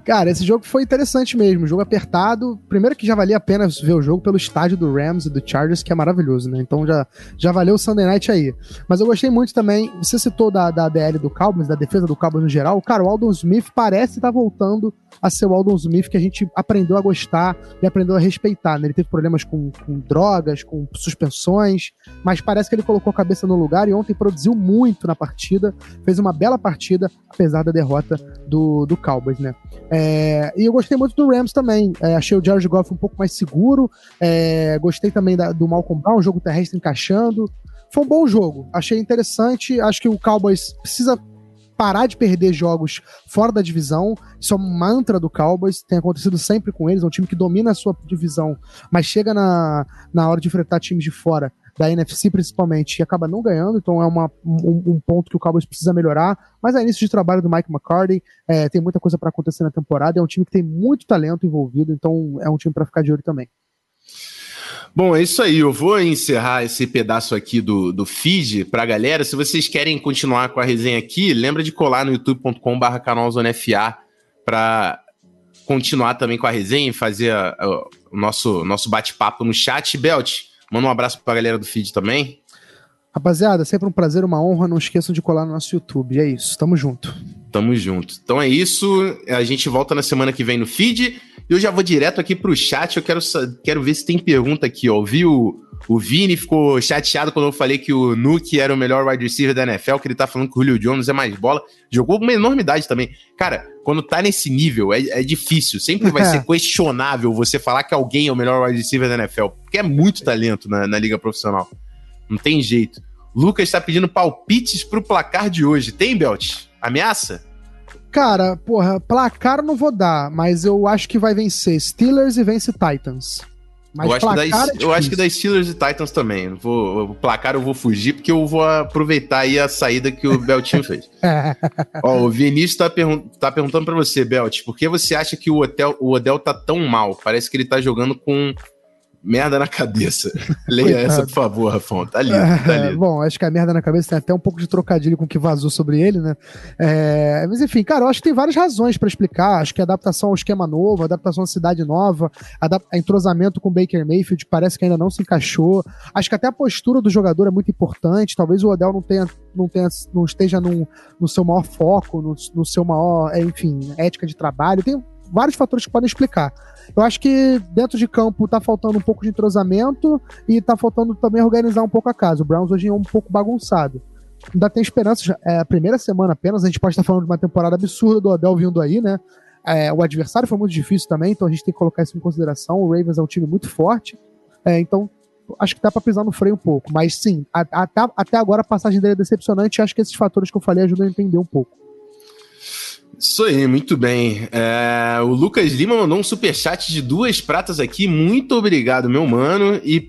Cara, esse jogo foi interessante mesmo. Jogo apertado. Primeiro que já valia a pena ver o jogo pelo estádio do Rams e do Chargers, que é maravilhoso, né? Então já, já valeu o Sunday Night aí. Mas eu gostei muito também. Você citou da, da DL do Cowboys, da defesa do Cowboys no geral. Cara, o Aldon Smith parece estar tá voltando a ser o Aldon Smith que a gente aprendeu a gostar e aprendeu a respeitar. Né? Ele teve problemas com, com drogas, com suspensões, mas parece que ele colocou a cabeça no lugar e ontem produziu muito na partida. Fez uma bela partida, apesar da derrota do, do Cowboys, né? É, e eu gostei muito do Rams também. É, achei o George Goff um pouco mais seguro. É, gostei também da, do Malcolm Brown, jogo terrestre encaixando. Foi um bom jogo. Achei interessante. Acho que o Cowboys precisa parar de perder jogos fora da divisão. Isso é um mantra do Cowboys, tem acontecido sempre com eles. É um time que domina a sua divisão, mas chega na, na hora de enfrentar times de fora da NFC principalmente, e acaba não ganhando, então é uma, um, um, ponto que o Cowboys precisa melhorar, mas é início de trabalho do Mike McCarthy, é, tem muita coisa para acontecer na temporada, é um time que tem muito talento envolvido, então é um time para ficar de olho também. Bom, é isso aí. Eu vou encerrar esse pedaço aqui do, do feed pra galera. Se vocês querem continuar com a resenha aqui, lembra de colar no youtube.com/barra canalzonefa para continuar também com a resenha e fazer a, a, o nosso, nosso bate-papo no chat. Belt, Manda um abraço pra galera do feed também. Rapaziada, sempre um prazer, uma honra. Não esqueçam de colar no nosso YouTube. É isso, tamo junto. Tamo junto. Então é isso. A gente volta na semana que vem no feed. E eu já vou direto aqui pro chat. Eu quero, quero ver se tem pergunta aqui, ó. Vi o, o Vini ficou chateado quando eu falei que o Nuke era o melhor wide receiver da NFL, que ele tá falando que o Julio Jones é mais bola. Jogou uma enormidade também. Cara, quando tá nesse nível, é, é difícil. Sempre vai ser questionável você falar que alguém é o melhor wide receiver da NFL, porque é muito talento na, na liga profissional. Não tem jeito. Lucas tá pedindo palpites pro placar de hoje. Tem, Belt? Ameaça? Cara, porra, placar não vou dar, mas eu acho que vai vencer Steelers e vence Titans. Mas eu, acho que, da, é eu acho que da Steelers e Titans também. Vou, o placar eu vou fugir, porque eu vou aproveitar aí a saída que o Beltinho fez. Ó, o Vinícius tá, pergun tá perguntando para você, Belt, por que você acha que o, Hotel, o Odell tá tão mal? Parece que ele tá jogando com merda na cabeça. Leia essa, por favor, Rafão. Tá lindo, tá lindo. bom, acho que a merda na cabeça tem até um pouco de trocadilho com o que vazou sobre ele, né? É, mas enfim, cara, eu acho que tem várias razões para explicar. Acho que a adaptação ao esquema novo, a adaptação à cidade nova, a entrosamento com o Baker Mayfield parece que ainda não se encaixou. Acho que até a postura do jogador é muito importante. Talvez o Odell não tenha, não tenha, não esteja num, no seu maior foco, no, no seu maior, é, enfim, ética de trabalho. Tem vários fatores que podem explicar. Eu acho que dentro de campo tá faltando um pouco de entrosamento e tá faltando também organizar um pouco a casa. O Browns hoje é um pouco bagunçado. Ainda tem esperança, é a primeira semana apenas, a gente pode estar falando de uma temporada absurda do Odell vindo aí, né? É, o adversário foi muito difícil também, então a gente tem que colocar isso em consideração. O Ravens é um time muito forte, é, então acho que dá para pisar no freio um pouco. Mas sim, a, a, até, até agora a passagem dele é decepcionante. Acho que esses fatores que eu falei ajudam a entender um pouco. Isso aí, muito bem. É, o Lucas Lima mandou um superchat de duas pratas aqui. Muito obrigado, meu mano. E,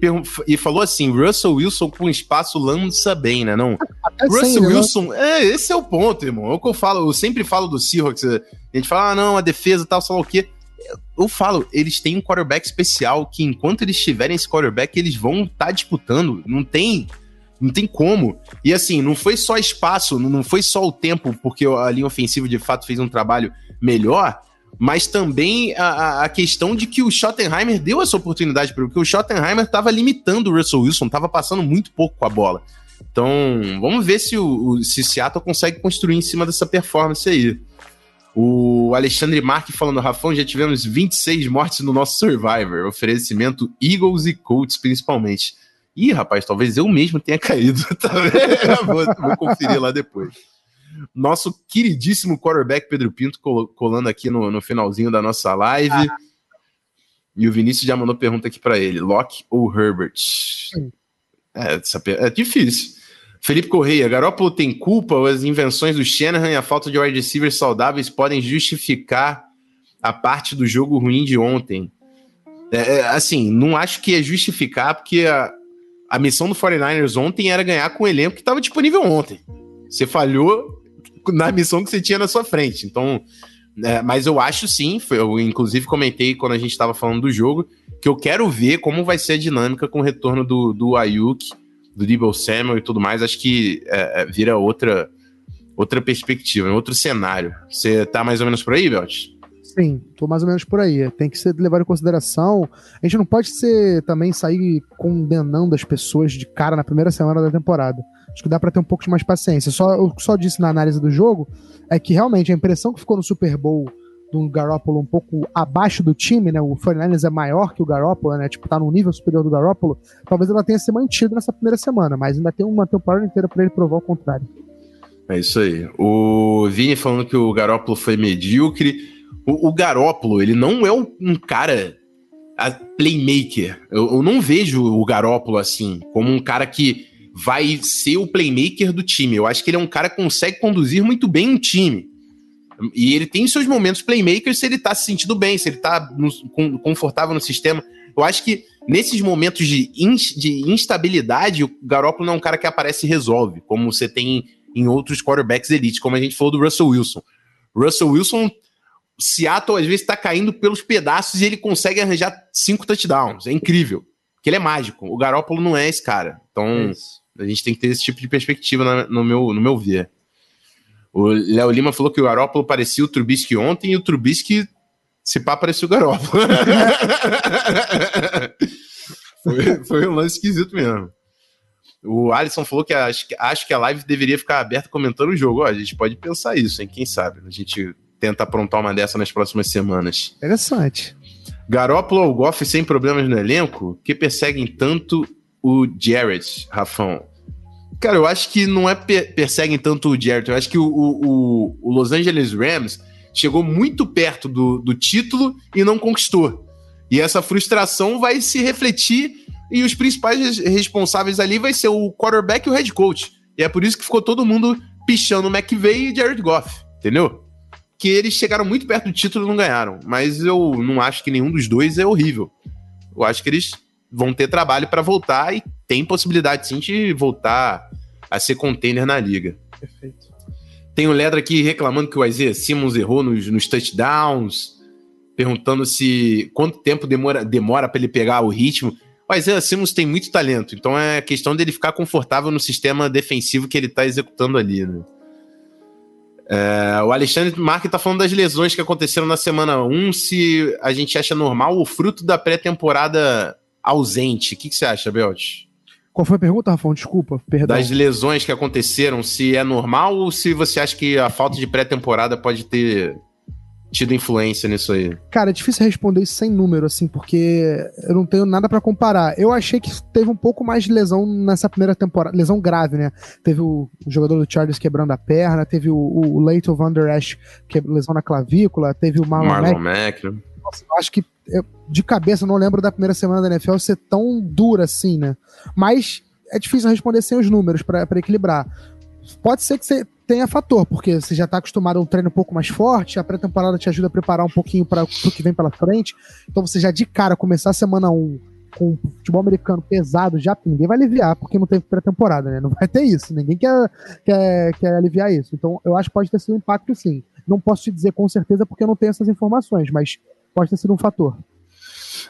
e falou assim: Russell Wilson com espaço lança bem, né? Não? É Russell né? Wilson, é, esse é o ponto, irmão. É o que eu falo, eu sempre falo do Seahawks. A gente fala, ah, não, a defesa tal, sei lá o quê. Eu falo, eles têm um quarterback especial que enquanto eles tiverem esse quarterback, eles vão estar tá disputando. Não tem não tem como. E assim, não foi só espaço, não foi só o tempo, porque a linha ofensiva de fato fez um trabalho melhor, mas também a, a questão de que o Schottenheimer deu essa oportunidade porque o Schottenheimer estava limitando o Russell Wilson, estava passando muito pouco com a bola. Então, vamos ver se o, se Seattle consegue construir em cima dessa performance aí. O Alexandre Marque falando, Rafão, já tivemos 26 mortes no nosso Survivor. Oferecimento Eagles e Colts, principalmente. Ih, rapaz, talvez eu mesmo tenha caído. Tá vou, vou conferir lá depois. Nosso queridíssimo quarterback Pedro Pinto colando aqui no, no finalzinho da nossa live. Ah. E o Vinícius já mandou pergunta aqui para ele: Locke ou Herbert? É, é difícil. Felipe Correia, Garoppolo tem culpa as invenções do Shanahan e a falta de wide receivers saudáveis podem justificar a parte do jogo ruim de ontem? É, é assim, não acho que é justificar, porque a, a missão do 49ers ontem era ganhar com o elenco que estava disponível ontem. Você falhou na missão que você tinha na sua frente. Então, é, mas eu acho sim, eu inclusive comentei quando a gente estava falando do jogo, que eu quero ver como vai ser a dinâmica com o retorno do, do Ayuk, do Debo Samuel e tudo mais. Acho que é, é vira outra outra perspectiva, outro cenário. Você tá mais ou menos por aí, Belt? Sim, tô mais ou menos por aí. Tem que ser levado em consideração. A gente não pode ser também sair condenando as pessoas de cara na primeira semana da temporada. Acho que dá para ter um pouco de mais paciência. Só, o que só disse na análise do jogo é que realmente a impressão que ficou no Super Bowl do Garoppolo um pouco abaixo do time, né? O 49ers é maior que o Garoppolo, né? Tipo, tá no nível superior do Garoppolo. Talvez ela tenha se mantido nessa primeira semana, mas ainda tem uma temporada inteira para ele provar o contrário. É isso aí. O Vini falando que o Garoppolo foi medíocre. O, o Garópolo, ele não é um, cara playmaker. Eu, eu, não vejo o Garópolo assim, como um cara que vai ser o playmaker do time. Eu acho que ele é um cara que consegue conduzir muito bem um time. E ele tem seus momentos playmakers se ele tá se sentindo bem, se ele tá no, confortável no sistema. Eu acho que nesses momentos de, in, de instabilidade, o Garópolo não é um cara que aparece e resolve, como você tem em outros quarterbacks elite, como a gente falou do Russell Wilson. Russell Wilson Seattle às vezes está caindo pelos pedaços e ele consegue arranjar cinco touchdowns. É incrível. Porque ele é mágico. O Garópolo não é esse cara. Então, é a gente tem que ter esse tipo de perspectiva na, no, meu, no meu ver. O Léo Lima falou que o Garópolo parecia o Trubisky ontem e o Trubisky, se pá, parecia o Garópolo. foi, foi um lance esquisito mesmo. O Alisson falou que acho, acho que a live deveria ficar aberta comentando o jogo. Ó, a gente pode pensar isso, hein? Quem sabe? A gente tenta aprontar uma dessa nas próximas semanas. Interessante. Garoppolo ou Goff sem problemas no elenco que perseguem tanto o Jared, Rafão? Cara, eu acho que não é per perseguem tanto o Jared, eu acho que o, o, o Los Angeles Rams chegou muito perto do, do título e não conquistou. E essa frustração vai se refletir e os principais responsáveis ali vai ser o quarterback e o head coach. E é por isso que ficou todo mundo pichando o McVay e Jared Goff, entendeu? Que eles chegaram muito perto do título e não ganharam. Mas eu não acho que nenhum dos dois é horrível. Eu acho que eles vão ter trabalho para voltar e tem possibilidade sim de voltar a ser contender na liga. Perfeito. Tem o Ledra aqui reclamando que o Isaiah Simmons errou nos, nos touchdowns, perguntando se quanto tempo demora, demora para ele pegar o ritmo. O Isaiah Simmons tem muito talento, então é questão dele ficar confortável no sistema defensivo que ele está executando ali. Né? É, o Alexandre Marque está falando das lesões que aconteceram na semana 1, se a gente acha normal o fruto da pré-temporada ausente. O que, que, você acha, Belt? Qual foi a pergunta, Rafão? Desculpa, perdão. Das lesões que aconteceram, se é normal ou se você acha que a falta de pré-temporada pode ter tido influência nisso aí? Cara, é difícil responder isso sem número, assim, porque eu não tenho nada para comparar. Eu achei que teve um pouco mais de lesão nessa primeira temporada, lesão grave, né? Teve o, o jogador do Chargers quebrando a perna, teve o, o Leighton Van Der Esch, que lesão na clavícula, teve o Marlon, Marlon Mack. Mack. Nossa, eu acho que, eu, de cabeça, não lembro da primeira semana da NFL ser tão dura assim, né? Mas é difícil responder sem os números para equilibrar. Pode ser que você tenha fator, porque você já está acostumado a um treino um pouco mais forte, a pré-temporada te ajuda a preparar um pouquinho para o que vem pela frente. Então você já de cara começar a semana 1 com futebol americano pesado, já ninguém vai aliviar, porque não teve pré-temporada, né? Não vai ter isso, ninguém quer, quer, quer aliviar isso. Então eu acho que pode ter sido um impacto sim. Não posso te dizer com certeza porque eu não tenho essas informações, mas pode ter sido um fator.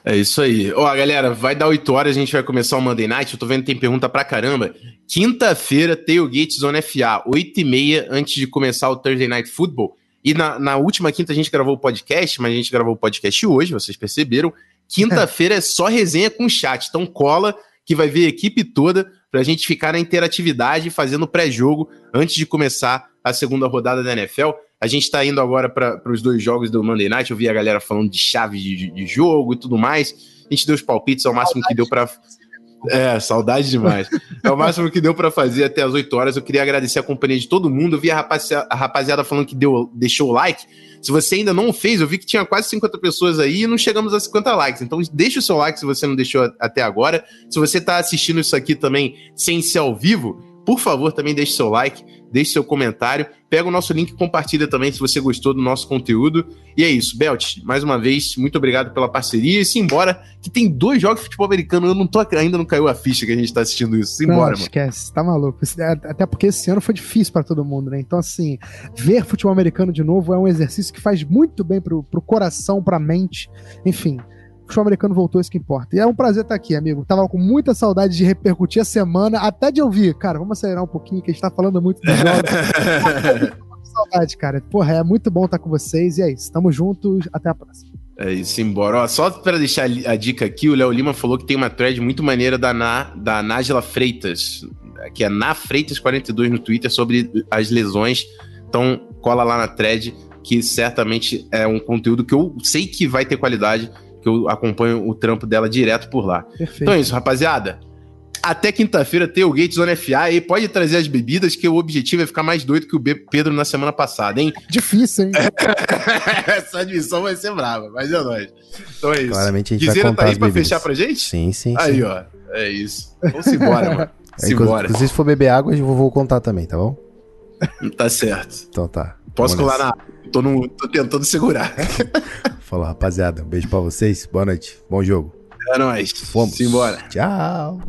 É isso aí. Ó, galera, vai dar 8 horas, a gente vai começar o Monday Night. Eu tô vendo que tem pergunta pra caramba. Quinta-feira, Tailgate Zone FA, 8 e meia, antes de começar o Thursday Night Football. E na, na última quinta a gente gravou o podcast, mas a gente gravou o podcast hoje, vocês perceberam. Quinta-feira é só resenha com chat. Então cola que vai ver a equipe toda pra gente ficar na interatividade fazendo pré-jogo antes de começar a segunda rodada da NFL. A gente tá indo agora para os dois jogos do Monday Night. Eu vi a galera falando de chave de, de jogo e tudo mais. A gente deu os palpites, é o máximo que deu para é, saudade demais. É o máximo que deu para fazer até as 8 horas. Eu queria agradecer a companhia de todo mundo. Eu vi a rapaziada, a rapaziada falando que deu, deixou o like. Se você ainda não fez, eu vi que tinha quase 50 pessoas aí e não chegamos a 50 likes. Então deixa o seu like se você não deixou até agora. Se você tá assistindo isso aqui também sem ser ao vivo, por favor, também deixe seu like deixe seu comentário, pega o nosso link e compartilha também se você gostou do nosso conteúdo. E é isso, Belt, mais uma vez, muito obrigado pela parceria e simbora, que tem dois jogos de futebol americano, eu não tô, ainda não caiu a ficha que a gente tá assistindo isso. Simbora, não, esquece, tá maluco. É, até porque esse ano foi difícil para todo mundo, né? Então, assim, ver futebol americano de novo é um exercício que faz muito bem pro, pro coração, pra mente, enfim o futebol americano voltou, isso que importa. E é um prazer estar aqui, amigo. Tava com muita saudade de repercutir a semana, até de ouvir. Cara, vamos acelerar um pouquinho, que a gente tá falando muito dos jogos. saudade, cara. Porra, é muito bom estar com vocês. E é isso. Tamo juntos. Até a próxima. É isso, embora. Ó, só para deixar a dica aqui, o Léo Lima falou que tem uma thread muito maneira da, Na, da Nájila Freitas, que é Na Freitas 42 no Twitter, sobre as lesões. Então, cola lá na thread, que certamente é um conteúdo que eu sei que vai ter qualidade que eu acompanho o trampo dela direto por lá. Perfeito. Então é isso, rapaziada. Até quinta-feira tem o Gates Zone FA e pode trazer as bebidas, que o objetivo é ficar mais doido que o Pedro na semana passada, hein? Difícil, hein? Essa admissão vai ser brava, mas é nóis. Então é isso. Claramente a gente vai contar tá aí pra bebidas. fechar pra gente? Sim, sim. Aí, sim. ó. É isso. Vamos embora, mano. É, inclusive, se for beber água, eu vou contar também, tá bom? Tá certo. Então tá. Posso colar na Tô, no, tô tentando segurar. Falou, rapaziada. Um beijo pra vocês. Boa noite. Bom jogo. É nóis. Fomos. Simbora. Tchau.